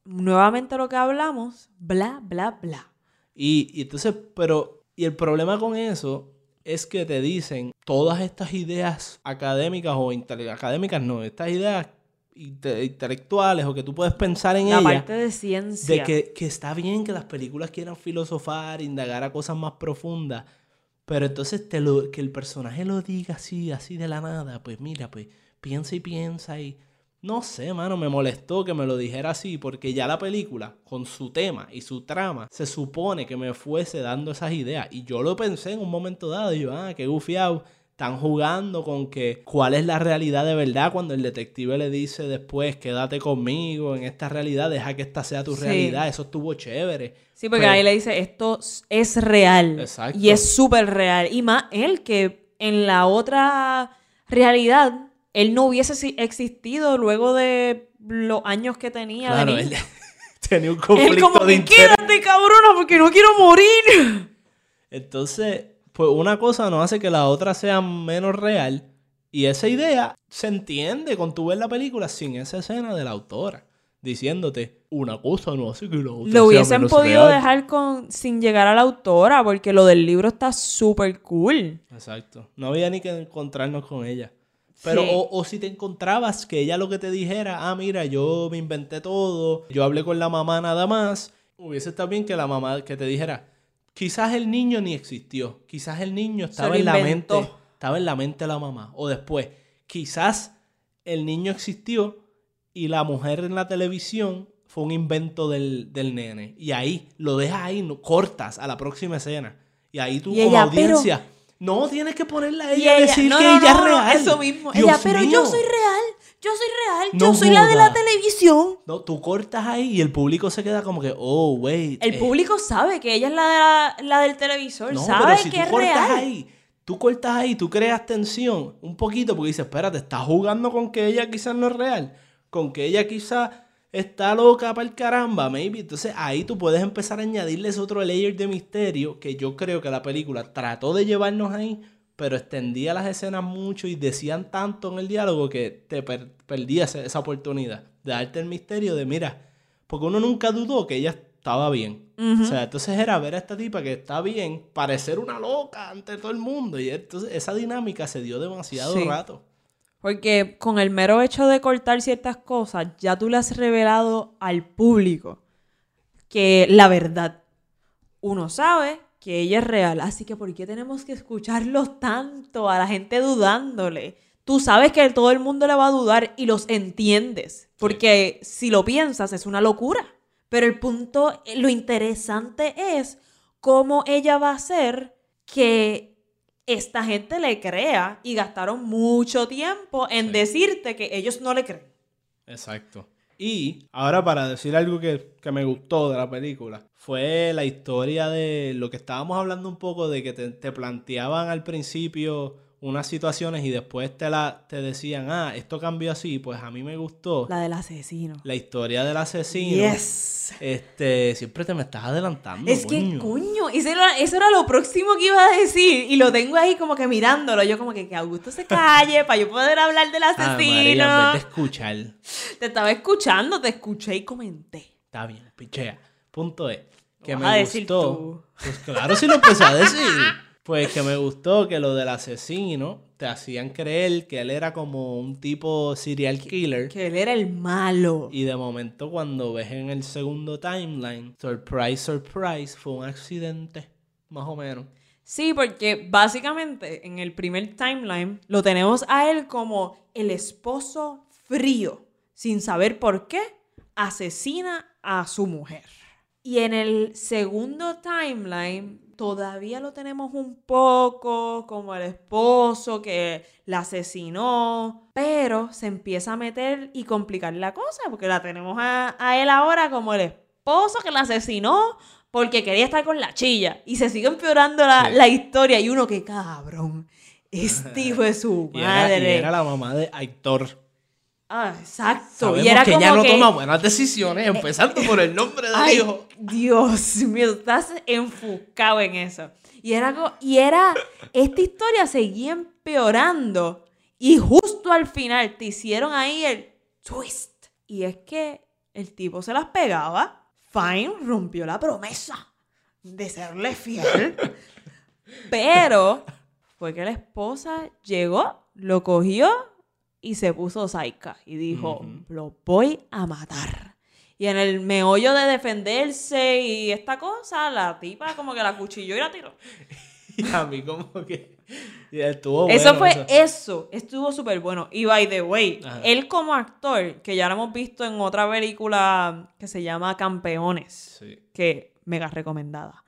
nuevamente lo que hablamos, bla, bla, bla. Y, y entonces, pero, y el problema con eso es que te dicen todas estas ideas académicas o académicas, no, estas ideas inte- intelectuales o que tú puedes pensar en La ellas. parte de ciencia. De que, que está bien que las películas quieran filosofar, indagar a cosas más profundas, pero entonces te lo, que el personaje lo diga así, así de la nada, pues mira, pues piensa y piensa y... No sé, mano, me molestó que me lo dijera así, porque ya la película, con su tema y su trama, se supone que me fuese dando esas ideas. Y yo lo pensé en un momento dado, y yo, ah, qué gufiado. Están jugando con que cuál es la realidad de verdad cuando el detective le dice después, quédate conmigo en esta realidad, deja que esta sea tu Sí. realidad. Eso estuvo chévere. Sí, porque Pero- ahí le dice, esto es real. Exacto. Y es súper real. Y más él, que en la otra realidad, él no hubiese existido luego de los años que tenía. Claro, él tenía un Él conflicto como de que quédate cabrona porque no quiero morir. Entonces, pues una cosa no hace que la otra sea menos real. Y esa idea se entiende con tu ver la película sin esa escena de la autora. Diciéndote, una cosa no hace que la otra Lo hubiesen menos podido real". dejar con sin llegar a la autora porque lo del libro está súper cool. Exacto. No había ni que encontrarnos con ella. Pero, Sí. o, o si te encontrabas que ella lo que te dijera, ah, mira, yo me inventé todo, yo hablé con la mamá nada más, hubiese estado bien que la mamá que te dijera, quizás el niño ni existió, quizás el niño estaba en la inventó. mente, estaba en la mente de la mamá. O después, quizás el niño existió y la mujer en la televisión fue un invento del, del nene. Y ahí, lo dejas ahí, no, cortas a la próxima escena. Y ahí tú Y como ella, pero- audiencia, no tienes que ponerla a Y ella a ella- decir no, que no, ella no, es real. Eso mismo. Dios ella, pero yo soy real. Yo soy real. Yo soy la de la televisión. No, tú cortas ahí y el público se queda como que, oh, wait. El eh, público sabe que ella es la, de la, la del televisor. No, sabe pero si que tú es cortas real. ahí, tú cortas ahí, tú creas tensión un poquito porque dices, espérate, estás jugando con que ella quizás no es real, con que ella quizás está loca para el caramba, maybe. Entonces ahí tú puedes empezar a añadirle ese otro layer de misterio que yo creo que la película trató de llevarnos ahí, pero extendía las escenas mucho y decían tanto en el diálogo que te per- perdías esa- oportunidad de darte el misterio de, mira, porque uno nunca dudó que ella estaba bien. O sea, entonces era ver a esta tipa que está bien, parecer una loca ante todo el mundo. Y entonces esa dinámica se dio demasiado Sí. rato. Porque con el mero hecho de cortar ciertas cosas, ya tú le has revelado al público que la verdad, uno sabe que ella es real. Así que ¿por qué tenemos que escucharlo tanto a la gente dudándole? Tú sabes que todo el mundo le va a dudar y los entiendes. Porque si lo piensas es una locura. Pero el punto, lo interesante es cómo ella va a hacer que esta gente le crea y gastaron mucho tiempo en Sí. decirte que ellos no le creen. Exacto. Y ahora para decir algo que, que me gustó de la película, fue la historia de lo que estábamos hablando un poco de que te, te planteaban al principio unas situaciones y después te, la, te decían, ah, esto cambió así, pues a mí me gustó La del asesino. la historia del asesino. Yes. Este, siempre te me estás adelantando. Es que, coño. eso era, eso era lo próximo que iba a decir. Y lo tengo ahí como que mirándolo. Yo como que que Augusto se calle para yo poder hablar del Ah, María, en asesino. vez de escuchar, Te estaba escuchando, te escuché y comenté. Está bien, pichea. Punto es que me vas a decir gustó. tú. Pues claro, si lo empecé a decir. Pues que me gustó que lo del asesino te hacían creer que él era como un tipo serial killer. Que él era el malo. Y de momento cuando ves en el segundo timeline, surprise, surprise, fue un accidente, más o menos. Sí, porque básicamente en el primer timeline lo tenemos a él como el esposo frío, sin saber por qué, asesina a su mujer. Y en el segundo timeline todavía lo tenemos un poco como el esposo que la asesinó, pero se empieza a meter y complicar la cosa, porque la tenemos a, a él ahora como el esposo que la asesinó porque quería estar con la chilla. Y se sigue empeorando la, Sí. la historia. Y uno que cabrón, este hijo de su Y era, y madre. era la mamá de Aitor. Ah, exacto. Sabemos y era que como ella no que, toma buenas decisiones, empezando por el nombre Ay, hijo. Dios mío, estás enfocado en eso. Y era, co- y era, esta historia seguía empeorando. Y justo al final te hicieron ahí el twist. Y es que el tipo se las pegaba. Fine rompió la promesa de serle fiel. Pero fue que la esposa llegó, lo cogió y se puso saica. Y dijo, lo voy a matar. Y en el meollo de defenderse y esta cosa, la tipa como que la cuchilló y la tiró. Y a mí como que... y estuvo eso bueno fue, eso. eso, estuvo súper bueno. Y by the way, Ajá. él como actor, que ya lo hemos visto en otra película que se llama Campeones, Sí. que mega recomendada.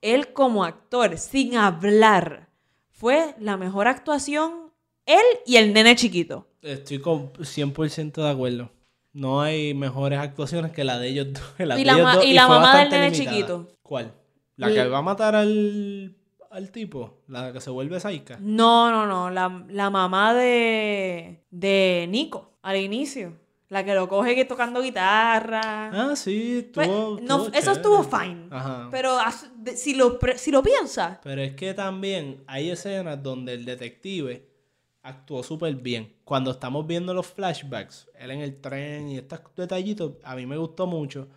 Él como actor, sin hablar, fue la mejor actuación, él y el nene chiquito. Estoy con 100% de acuerdo. No hay mejores actuaciones que la de ellos dos. La Y la ellos ma- dos, y la mamá del nene limitada. chiquito. ¿Cuál? ¿La que va a matar al, al tipo? ¿La que se vuelve saica? No, no, no, la, la mamá de, de Nico, al inicio. La que lo coge que tocando guitarra. Ah, sí, Fue- estuvo, no, estuvo eso estuvo fine. Ajá. Pero si lo, si lo piensas, Pero es que también hay escenas donde el detective actuó súper bien. Cuando estamos viendo los flashbacks, él en el tren y estos detallitos, a mí me gustó mucho.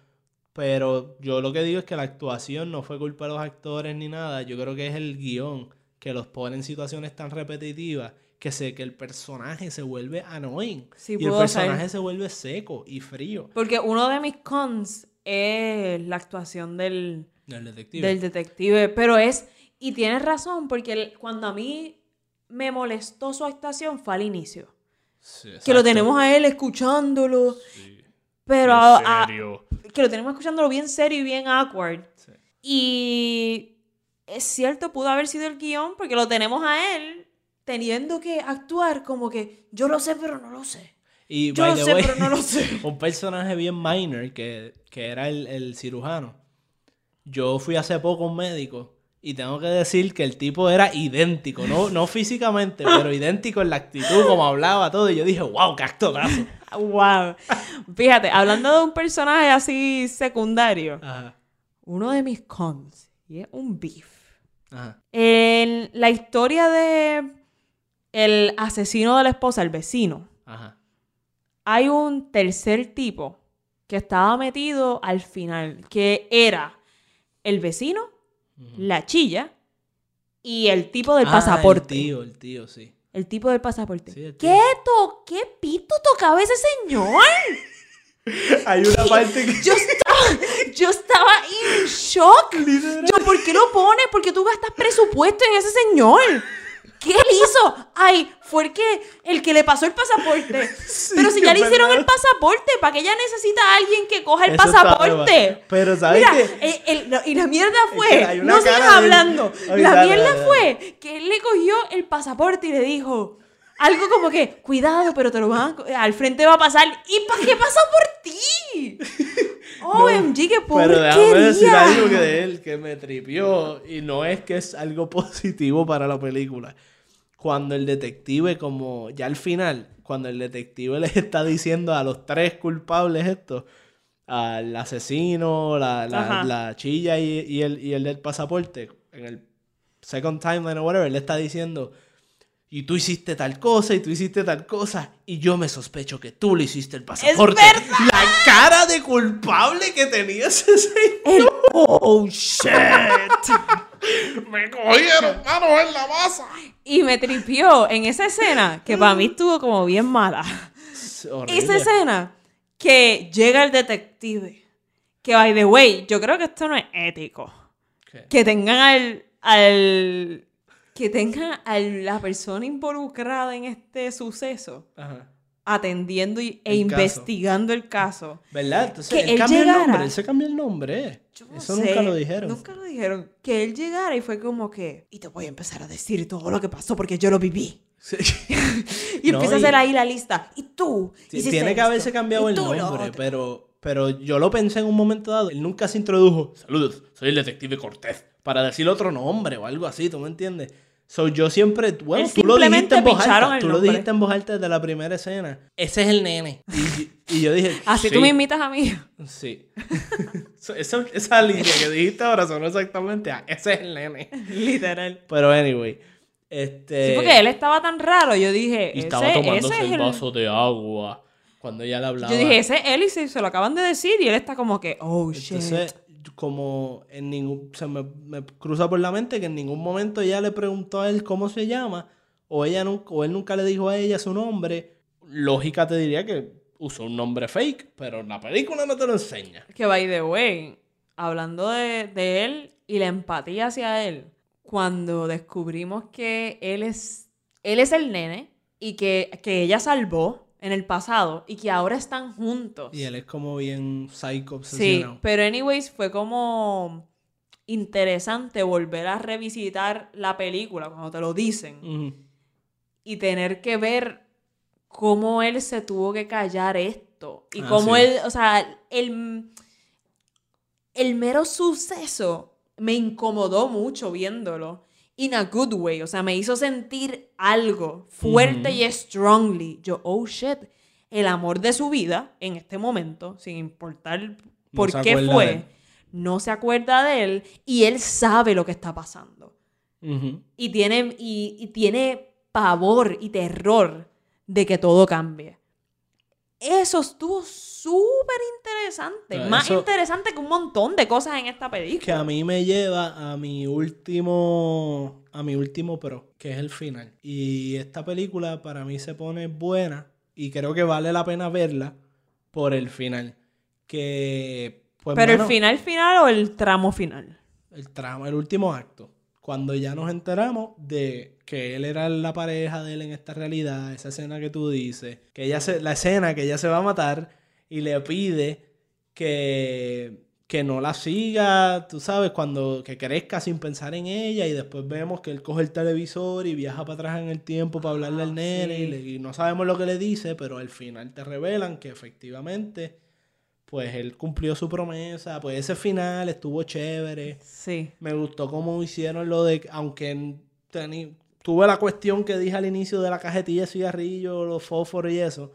Pero yo lo que digo es que la actuación no fue culpa de los actores ni nada. Yo creo que es el guion que los pone en situaciones tan repetitivas que sé que el personaje se vuelve annoying. Sí, y el personaje ser. se vuelve seco y frío. porque uno de mis cons es la actuación del, El detective. del detective. Pero es, y tienes razón, porque el- cuando a mí me molestó su actuación fue al inicio. Sí, Que lo tenemos a él escuchándolo. Pero Bien a- a- que lo tenemos escuchándolo bien serio y bien awkward. Sí. Y es cierto, pudo haber sido el guion, porque lo tenemos a él teniendo que actuar como que yo lo sé, pero no lo sé. Y Yo lo sé, way, pero no lo sé. un personaje bien minor que, que era el, el cirujano. Yo fui hace poco a un médico y tengo que decir que el tipo era idéntico, no, no físicamente, pero idéntico en la actitud, como hablaba todo. Y yo dije, wow, qué actorazo. Wow. Fíjate, hablando de un personaje así secundario, Ajá, uno de mis cons, y es un beef. ajá. En la historia de el asesino de la esposa, el vecino, Ajá. hay un tercer tipo que estaba metido al final, que era el vecino, la chilla y el tipo del Ah, pasaporte. El tío, el tío, sí. El tipo del pasaporte. Sí, el tío. ¿Qué, to ¿Qué pito tocaba ese señor? Hay una parte que... Yo estaba, yo estaba en shock. Yo, ¿por qué lo pone? Porque tú gastas presupuesto en ese señor. ¿Qué él hizo? Ay, fue el que, el que le pasó el pasaporte. Pero si ya le hicieron verdad. el pasaporte, ¿para qué ella necesita a alguien que coja el Eso pasaporte? Pero, ¿sabes Mira, qué? el- el- la- y la mierda fue, que no sigas de hablando. La mierda fue que él le cogió el pasaporte y le dijo algo como que, cuidado, pero te lo van a, co- al frente va a pasar. ¿Y para qué pasa por ti? OMG, qué Pero déjame decir porquería. algo que de él que me tripió y no es que es algo positivo para la película. Cuando el detective, como ya al final, cuando el detective les está diciendo a los tres culpables esto, al asesino, la, la, chilla y, y el, y el del pasaporte, en el second timeline o whatever, le está diciendo, y tú hiciste tal cosa, y tú hiciste tal cosa, y yo me sospecho que tú le hiciste el pasaporte. verdad! La cara de culpable que tenía ese señor. El- oh, shit. Me cogieron manos en la masa. Y me tripió en esa escena, que para mí estuvo como bien mala. Esa escena que llega el detective. Que, by the way, yo creo que esto no es ético. ¿Qué? Que tengan al. al que tengan a la persona involucrada en este suceso Ajá. atendiendo y- e El caso. investigando el caso. ¿Verdad? Entonces, Que él, él cambia el nombre, él se cambia el nombre. Yo no Eso sé, nunca lo dijeron. Nunca lo dijeron. Que él llegara y fue como que, y te voy a empezar a decir todo lo que pasó porque yo lo viví. Sí. Y No, empieza a hacer ahí la lista. Y tú. Sí, Tiene que esto, haberse cambiado el nombre, pero, pero yo lo pensé en un momento dado. Él nunca se introdujo. Saludos, soy el detective Cortés. Para decir otro nombre o algo así, ¿tú me entiendes? So, yo siempre, bueno, tú lo dijiste en voz alta. Tú lo dijiste en voz alta desde la primera escena. Ese es el nene. Y, y yo dije. Así sí, tú me invitas a mí. Sí. So, esa, esa línea que dijiste ahora sonó exactamente a ese es el nene. Literal. Pero anyway. Este. Sí, porque él estaba tan raro. Yo dije, Y ese, estaba tomándose ese es el vaso de agua. Cuando ella le hablaba. Yo dije, ese es él y se, se lo acaban de decir. Y él está como que, oh, shit. Como en ningún. Se me, me cruza por la mente que en ningún momento ella le preguntó a él cómo se llama. O, ella nunca, o él nunca le dijo a ella su nombre. Lógica te diría que usó un nombre fake. Pero en la película no te lo enseña. Que by the way, hablando de, de él y la empatía hacia él, cuando descubrimos que él es, él es el nene y que, que ella salvó en el pasado y que ahora están juntos. Y él es como bien psycho Sí, pero anyways fue como interesante volver a revisitar la película cuando te lo dicen y tener que ver cómo él se tuvo que callar esto y Ah, cómo sí. él, o sea, el, el mero suceso me incomodó mucho viéndolo. In a good way, o sea, me hizo sentir algo fuerte y strongly. Yo, oh shit, el amor de su vida en este momento, sin importar por se qué fue, no se acuerda de él y él sabe lo que está pasando. Y tiene, y, y tiene pavor y terror de que todo cambie. Eso estuvo súper interesante. Más eso- interesante que un montón de cosas en esta que película. a mí me lleva a mi último a mi último pro, que es el final. Y esta película para mí se pone buena y creo que vale la pena verla por el final. Que pues Pero mano, el final final o el tramo final. el tramo, el último acto, cuando ya nos enteramos de que él era la pareja de él en esta realidad, esa escena que tú dices, que ella se, la escena que ella se va a matar y le pide que, que no la siga, tú sabes, cuando que crezca sin pensar en ella y después vemos que él coge el televisor y viaja para atrás en el tiempo para hablarle al nene y, le- y no sabemos lo que le dice, pero al final te revelan que efectivamente pues él cumplió su promesa, pues ese final estuvo chévere. Sí. Me gustó cómo hicieron lo de, aunque teni- tuve la cuestión que dije al inicio de la cajetilla de cigarrillo, los fósforos y eso,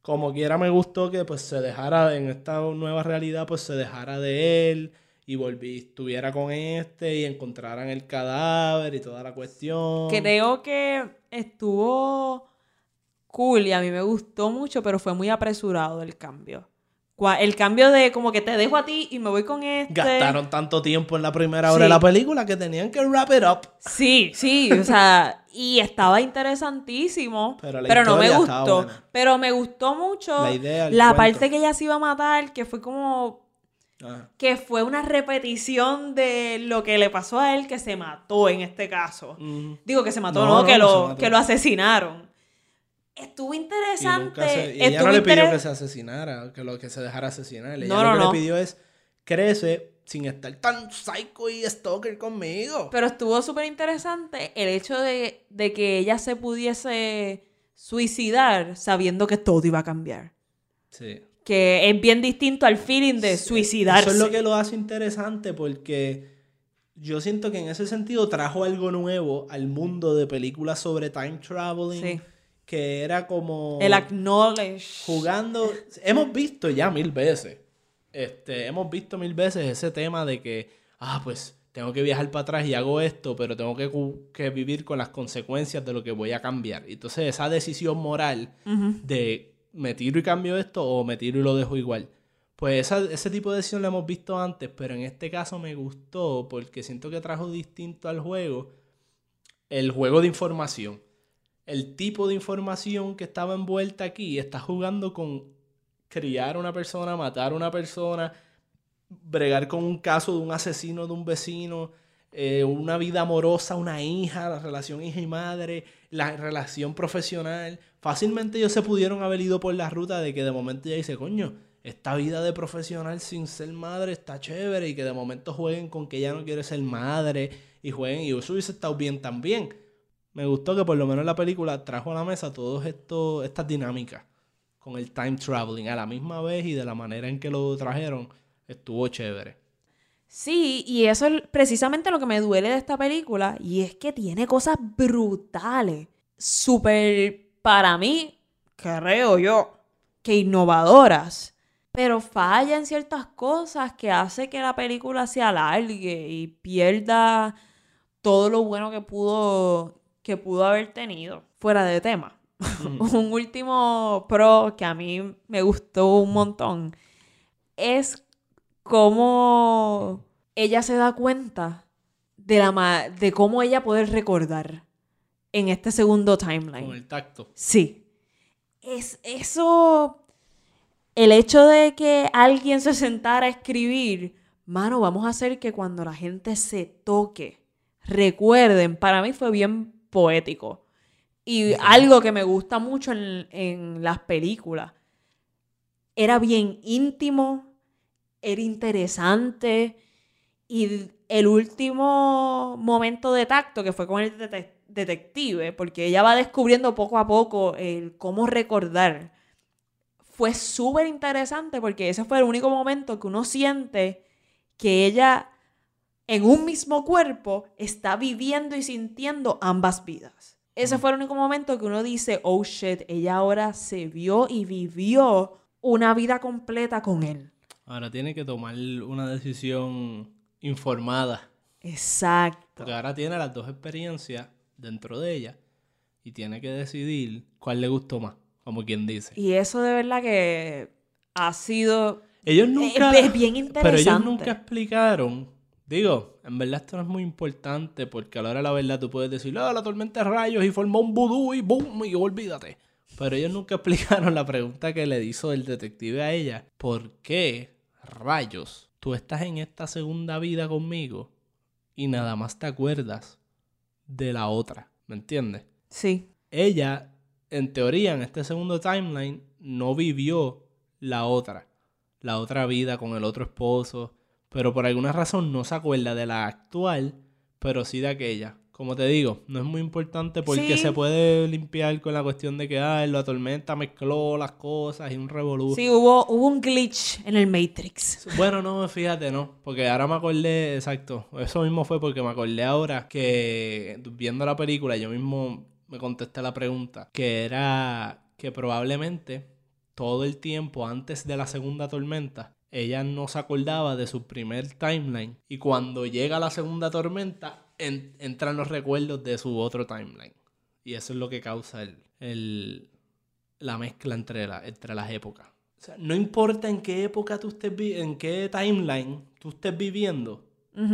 como quiera me gustó que pues se dejara, en esta nueva realidad, pues se dejara de él y volví, estuviera con este y encontraran el cadáver y toda la cuestión. Creo que estuvo cool y a mí me gustó mucho, pero fue muy apresurado el cambio. El cambio de como que te dejo a ti y me voy con este. Gastaron tanto tiempo en la primera hora de la película que tenían que wrap it up. Sí, sí, o sea, y estaba interesantísimo, Pero no me gustó. Pero me gustó mucho La idea, parte que ella se iba a matar, que fue como Ajá. que fue una repetición de lo que le pasó a él que se mató en este caso. Ujú. Digo que se mató, No, no, no, que, no lo, mató. que lo asesinaron. Estuvo interesante. se- y ella estuvo no le pidió que se asesinara, que lo que se dejara asesinar. Ella No, lo que no. le pidió es crece sin estar tan psycho y stalker conmigo. Pero estuvo súper interesante el hecho de, de que ella se pudiese suicidar sabiendo que todo iba a cambiar. sí. Que es bien distinto al feeling de suicidarse. Eso es lo que lo hace interesante porque yo siento que en ese sentido trajo algo nuevo al mundo de películas sobre time traveling. Sí. Que era como El acknowledge. jugando. Hemos visto ya mil veces. Este, hemos visto mil veces ese tema de que, ah, pues tengo que viajar para atrás y hago esto, pero tengo que, que vivir con las consecuencias de lo que voy a cambiar. Entonces, esa decisión moral de me tiro y cambio esto o me tiro y lo dejo igual. Pues esa- ese tipo de decisión lo hemos visto antes, pero en este caso me gustó porque siento que trajo distinto al juego el juego de información. El tipo de información que estaba envuelta aquí está jugando con criar a una persona, matar a una persona, bregar con un caso de un asesino de un vecino, eh, una vida amorosa, una hija, la relación hija y madre, la relación profesional. Fácilmente ellos se pudieron haber ido por la ruta de que de momento ella dice, coño, esta vida de profesional sin ser madre está chévere y que de momento jueguen con que ella no quiere ser madre y jueguen y eso hubiese estado bien también. Me gustó que por lo menos la película trajo a la mesa todas estas dinámicas con el time traveling a la misma vez y de la manera en que lo trajeron estuvo chévere. Sí, y eso es precisamente lo que me duele de esta película, y es que tiene cosas brutales, súper, para mí, creo yo, que innovadoras, pero falla en ciertas cosas que hace que la película se alargue y pierda todo lo bueno que pudo, que pudo haber tenido, fuera de tema. un último pro que a mí me gustó un montón es cómo ella se da cuenta de, la de cómo ella puede recordar en este segundo timeline. Con el tacto. Sí. Es eso. El hecho de que alguien se sentara a escribir, mano, vamos a hacer que cuando la gente se toque, recuerden, para mí fue bien poético. Y algo que me gusta mucho en, en las películas. Era bien íntimo, era interesante. Y el último momento de tacto, que fue con el detective, porque ella va descubriendo poco a poco el cómo recordar, fue súper interesante porque ese fue el único momento que uno siente que ella en un mismo cuerpo está viviendo y sintiendo ambas vidas. Ese fue el único momento que uno dice, oh shit, ella ahora se vio y vivió una vida completa con él. Ahora tiene que tomar una decisión informada. Exacto. Porque ahora tiene las dos experiencias dentro de ella y tiene que decidir cuál le gustó más, como quien dice. Y eso de verdad que ha sido ellos nunca, es bien interesante. Pero ellos nunca explicaron. Digo, en verdad esto no es muy importante porque a la hora de la verdad tú puedes decir, ah, la tormenta de rayos y formó un vudú y boom, y olvídate. Pero ellos nunca explicaron la pregunta que le hizo el detective a ella. ¿Por qué rayos, tú estás en esta segunda vida conmigo y nada más te acuerdas de la otra, ¿me entiendes? Sí. Ella, en teoría, en este segundo timeline, no vivió la otra, la otra vida con el otro esposo, pero por alguna razón no se acuerda de la actual, pero sí de aquella como te digo, no es muy importante porque se puede limpiar con la cuestión de que ah, la tormenta mezcló las cosas y un revolución. Sí, hubo, hubo un glitch en el Matrix. Bueno, no, fíjate, no. Porque ahora me acordé, exacto. Eso mismo fue porque me acordé ahora que viendo la película yo mismo me contesté la pregunta. Que era que probablemente todo el tiempo antes de la segunda tormenta ella no se acordaba de su primer timeline. Y cuando llega la segunda tormenta, entran los recuerdos de su otro timeline. Y eso es lo que causa el, la mezcla entre, la, entre las épocas. O sea, no importa en qué época tú estés, en qué timeline tú estés viviendo,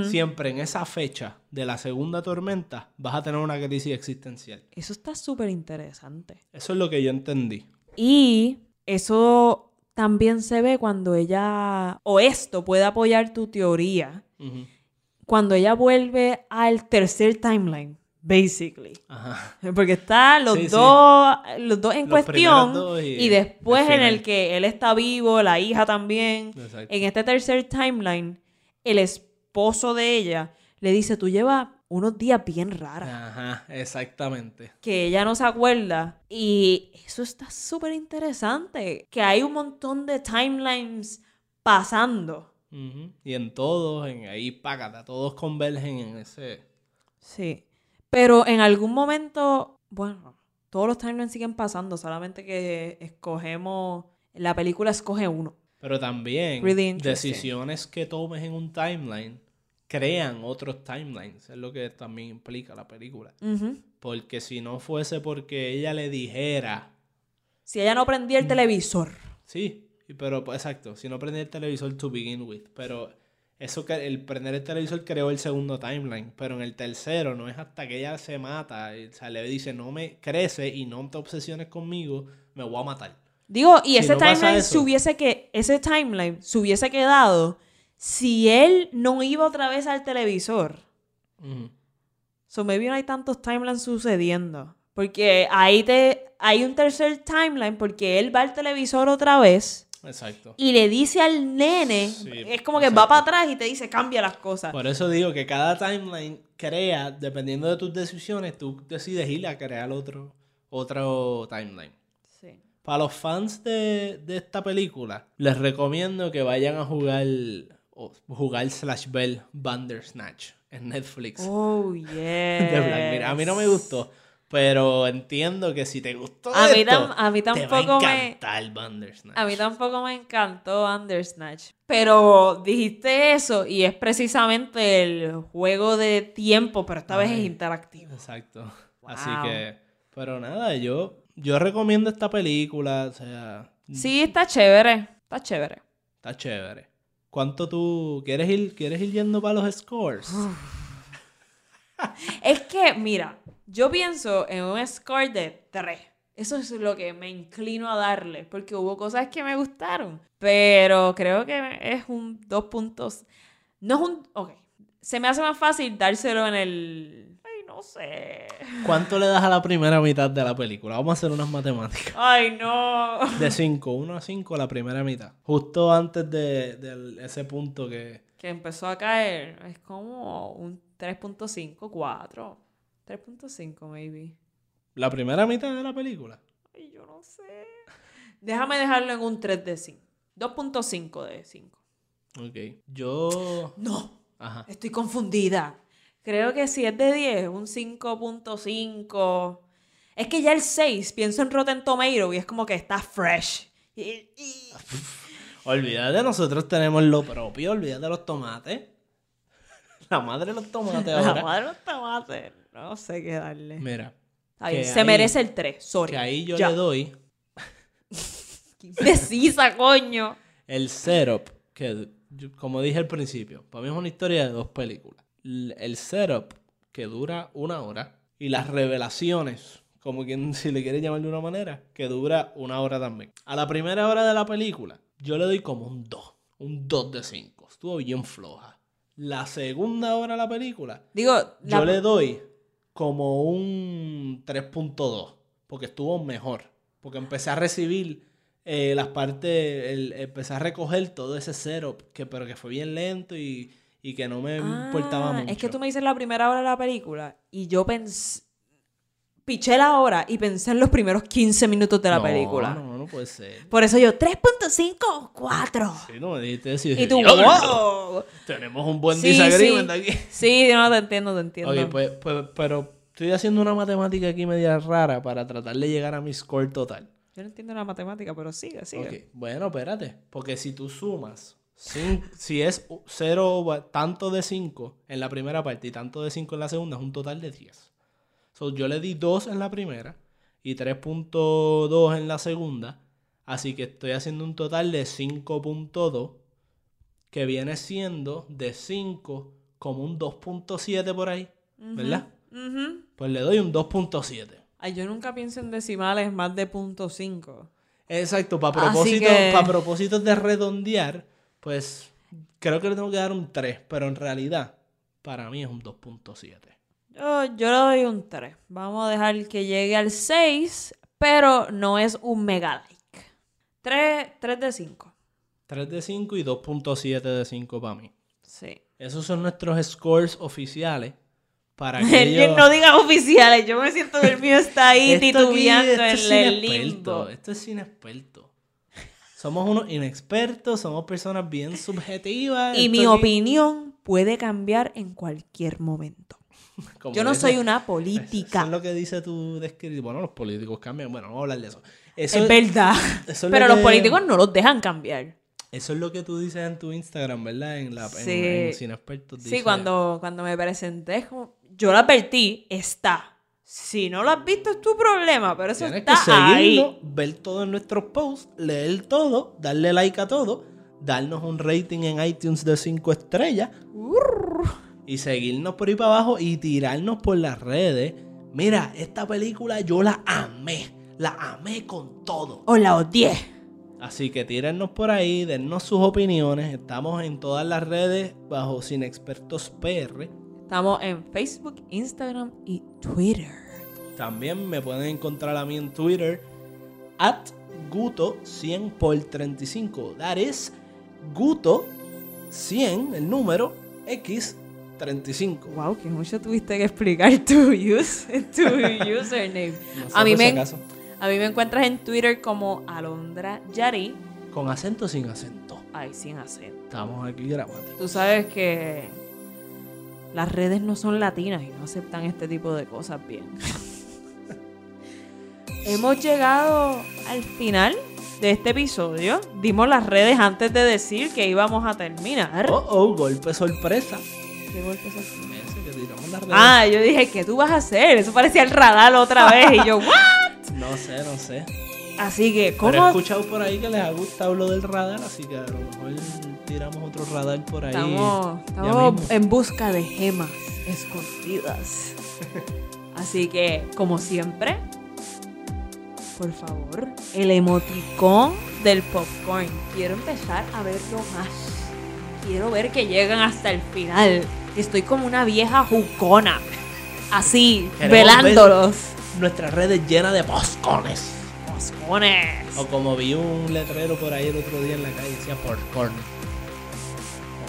siempre en esa fecha de la segunda tormenta vas a tener una crisis existencial. Eso está súper interesante. Eso es lo que yo entendí. Y eso también se ve cuando ella, o esto puede apoyar tu teoría, cuando ella vuelve al tercer timeline, basically. Ajá. Porque está los dos los dos en cuestión y, después en el que él está vivo, la hija también. En este tercer timeline, el esposo de ella le dice, "Tú llevas unos días bien raros." Ajá, exactamente. Que ella no se acuerda y eso está súper interesante, que hay un montón de timelines pasando y en todos, en ahí, págata, todos convergen en ese. Sí. Pero en algún momento, bueno, todos los timelines siguen pasando, solamente que escogemos. La película escoge uno. Pero también, decisiones que tomes en un timeline crean otros timelines. Es lo que también implica la película. Porque si no fuese porque ella le dijera. Si ella no prendía el televisor. Sí, pero, pues, exacto, si no prende el televisor to begin with. Pero eso que el prender el televisor creó el segundo timeline. Pero en el tercero no es hasta que ella se mata. O sea, le dice, no me crece y no te obsesiones conmigo, me voy a matar. Digo, y ese timeline se hubiese que, ese timeline se hubiese quedado si él no iba otra vez al televisor. So maybe no hay tantos timelines sucediendo. Porque ahí te hay un tercer timeline porque él va al televisor otra vez Exacto. y le dice al nene, Sí, es como que va para atrás y te dice cambia las cosas. Por eso digo que cada timeline crea, dependiendo de tus decisiones, tú decides ir a crear otro, otro timeline. Sí. Para los fans de, de esta película, les recomiendo que vayan a jugar o jugar Slash Bell Bandersnatch en Netflix Oh, yeah. de Black Mirror. A mí no me gustó, pero entiendo que si te gustó A mí esto, tam- a mí te va tampoco me- encantar Bandersnatch. A mí tampoco me encantó Undersnatch. Pero dijiste eso y es precisamente el juego de tiempo, pero esta vez es interactivo. Exacto. Así que, pero nada, yo, yo recomiendo esta película, o sea, Sí, está chévere. Está chévere. está chévere. ¿Cuánto tú quieres ir, quieres ir yendo para los scores? Es que, mira, yo pienso en un score de 3. Eso es lo que me inclino a darle, porque hubo cosas que me gustaron. Pero creo que es un 2 puntos. No es un... Ok. Se me hace más fácil dárselo en el... No sé. ¿Cuánto le das a la primera mitad de la película? Vamos a hacer unas matemáticas. Ay, no. De 5, 1 a 5 la primera mitad. Justo antes de, de ese punto que... Que empezó a caer. Es como un 3.5, 4. 3.5, maybe. La primera mitad de la película. Ay, yo no sé. Déjame dejarlo en un 3 de 5. 2.5 de 5. Ok. Yo... No, Ajá. estoy confundida. Creo que si es de 10, un 5.5. Es que ya el 6, pienso en Rotten Tomato y es como que está fresh. Olvídate, nosotros tenemos lo propio. Olvídate de los tomates. La madre de los tomates ahora. La madre no está más No sé qué darle. Mira. Se ahí- merece el 3, sorry. Que ahí yo Ya. le doy Precisa, coño. el setup, que como dije al principio, para mí es una historia de dos películas. El setup, que dura una hora, y las revelaciones, como quien si le quiere llamar de una manera, que dura una hora también. A la primera hora de la película, yo le doy como un 2, un 2 de 5. Estuvo bien floja. La segunda hora de la película, Digo, la- yo le doy como un 3.2, porque estuvo mejor. Porque empecé a recibir eh, las partes, el- empecé a recoger todo ese setup, que, pero que fue bien lento y, y que no me importaba Ah, mucho. Es que tú me dices la primera hora de la película y yo pensé. Piché la hora y pensé en los primeros 15 minutos de la No, película. No, no puede ser. Por eso yo, 3.5 o 4. Sí, no me dijiste eso. y tú, "Diablo, wow. Tenemos un buen Sí, disagreement sí. aquí. Sí, no te entiendo, te entiendo. Ok, pues, pues, pero estoy haciendo una matemática aquí media rara para tratar de llegar a mi score total. Yo no entiendo la matemática, pero sigue, sigue. Bueno, espérate. Porque si tú sumas, si es 0 tanto de 5 en la primera parte y tanto de 5 en la segunda, es un total de 10. So, yo le di 2 en la primera y 3.2 en la segunda. Así que estoy haciendo un total de 5.2 que viene siendo de 5 como un 2.7 por ahí, ¿verdad? Ujú. Pues le doy un 2.7. Ay, yo nunca pienso en decimales más de punto .5. Exacto, para propósito, que- para propósitos de redondear, pues creo que le tengo que dar un 3, pero en realidad para mí es un 2.7. Yo, yo le doy un 3. Vamos a dejar que llegue al 6, pero no es un mega like. 3, 3 de 5. 3 de 5 y 2.7 de 5 para mí. Sí. Esos son nuestros scores oficiales para Que aquellos... no digas oficiales, yo me siento que el mío está ahí titubeando esto en es el limbo. Esto es inexperto. Somos unos inexpertos, somos personas bien subjetivas. Y mi opinión puede cambiar en cualquier momento. como Yo no eso- soy una Eso política. es lo que dice tu descripción. Bueno, los políticos cambian. Bueno, no vamos a hablar de eso. Eso Es verdad. eso es Pero lo los políticos no los dejan cambiar. Eso es lo que tú dices en tu Instagram, ¿verdad? En la en- Sí. en Sin Expertos. Sí, dice- cuando, cuando me presenté, yo lo advertí, está. Si no lo has visto es tu problema, pero eso Tienes que está seguirnos, ahí. ver todos nuestros posts, leer todo, darle like a todo, darnos un rating en iTunes de 5 estrellas y seguirnos por ahí para abajo y tirarnos por las redes. Mira, esta película yo la amé, la amé con todo. O la odié. Así que tírennos por ahí, dennos sus opiniones. Estamos en todas las redes bajo Sin Expertos PR. Estamos en Facebook, Instagram y Twitter. También me pueden encontrar a mí en Twitter at Guto 100 por 35. That is Guto 100, el número X 35. Wow, que mucho tuviste que explicar tu, use, tu username. No sé a, mí me, a mí me encuentras en Twitter como Alondra Yari. Con acento o sin acento. Ay, sin acento. Estamos aquí gramáticos. Tú sabes que las redes no son latinas y no aceptan este tipo de cosas bien. Hemos llegado al final de este episodio. Dimos las redes antes de decir que íbamos a terminar. Oh, oh, golpe sorpresa. ¿Qué golpe redes. Ah, yo dije, ¿qué tú vas a hacer? Eso parecía el radar otra vez. Y yo, ¿what? No sé, no sé. Así que, Pero he ¿cómo escuchado por ahí que les ha gustado lo del radar, así que a lo mejor tiramos otro radar por ahí. Estamos, estamos en busca de gemas escondidas. Así que, como siempre, por favor, el emoticón del popcorn. Quiero empezar a verlo más. Quiero ver que llegan hasta el final. Estoy como una vieja jucona. Así, Queremos velándolos. Nuestras redes llenas de poscones. Moscones. O como vi un letrero por ahí el otro día en la calle, decía porcorn.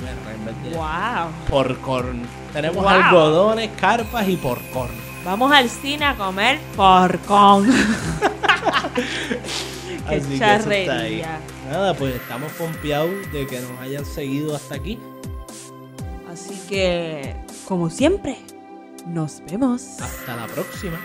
Con R en vez de Wow. porcorn. Tenemos Wow. algodones, carpas y porcorn. Vamos al cine a comer porcón. Qué Así que charrería. Nada, pues estamos pompeados de que nos hayan seguido hasta aquí. Así que, como siempre, nos vemos. Hasta la próxima.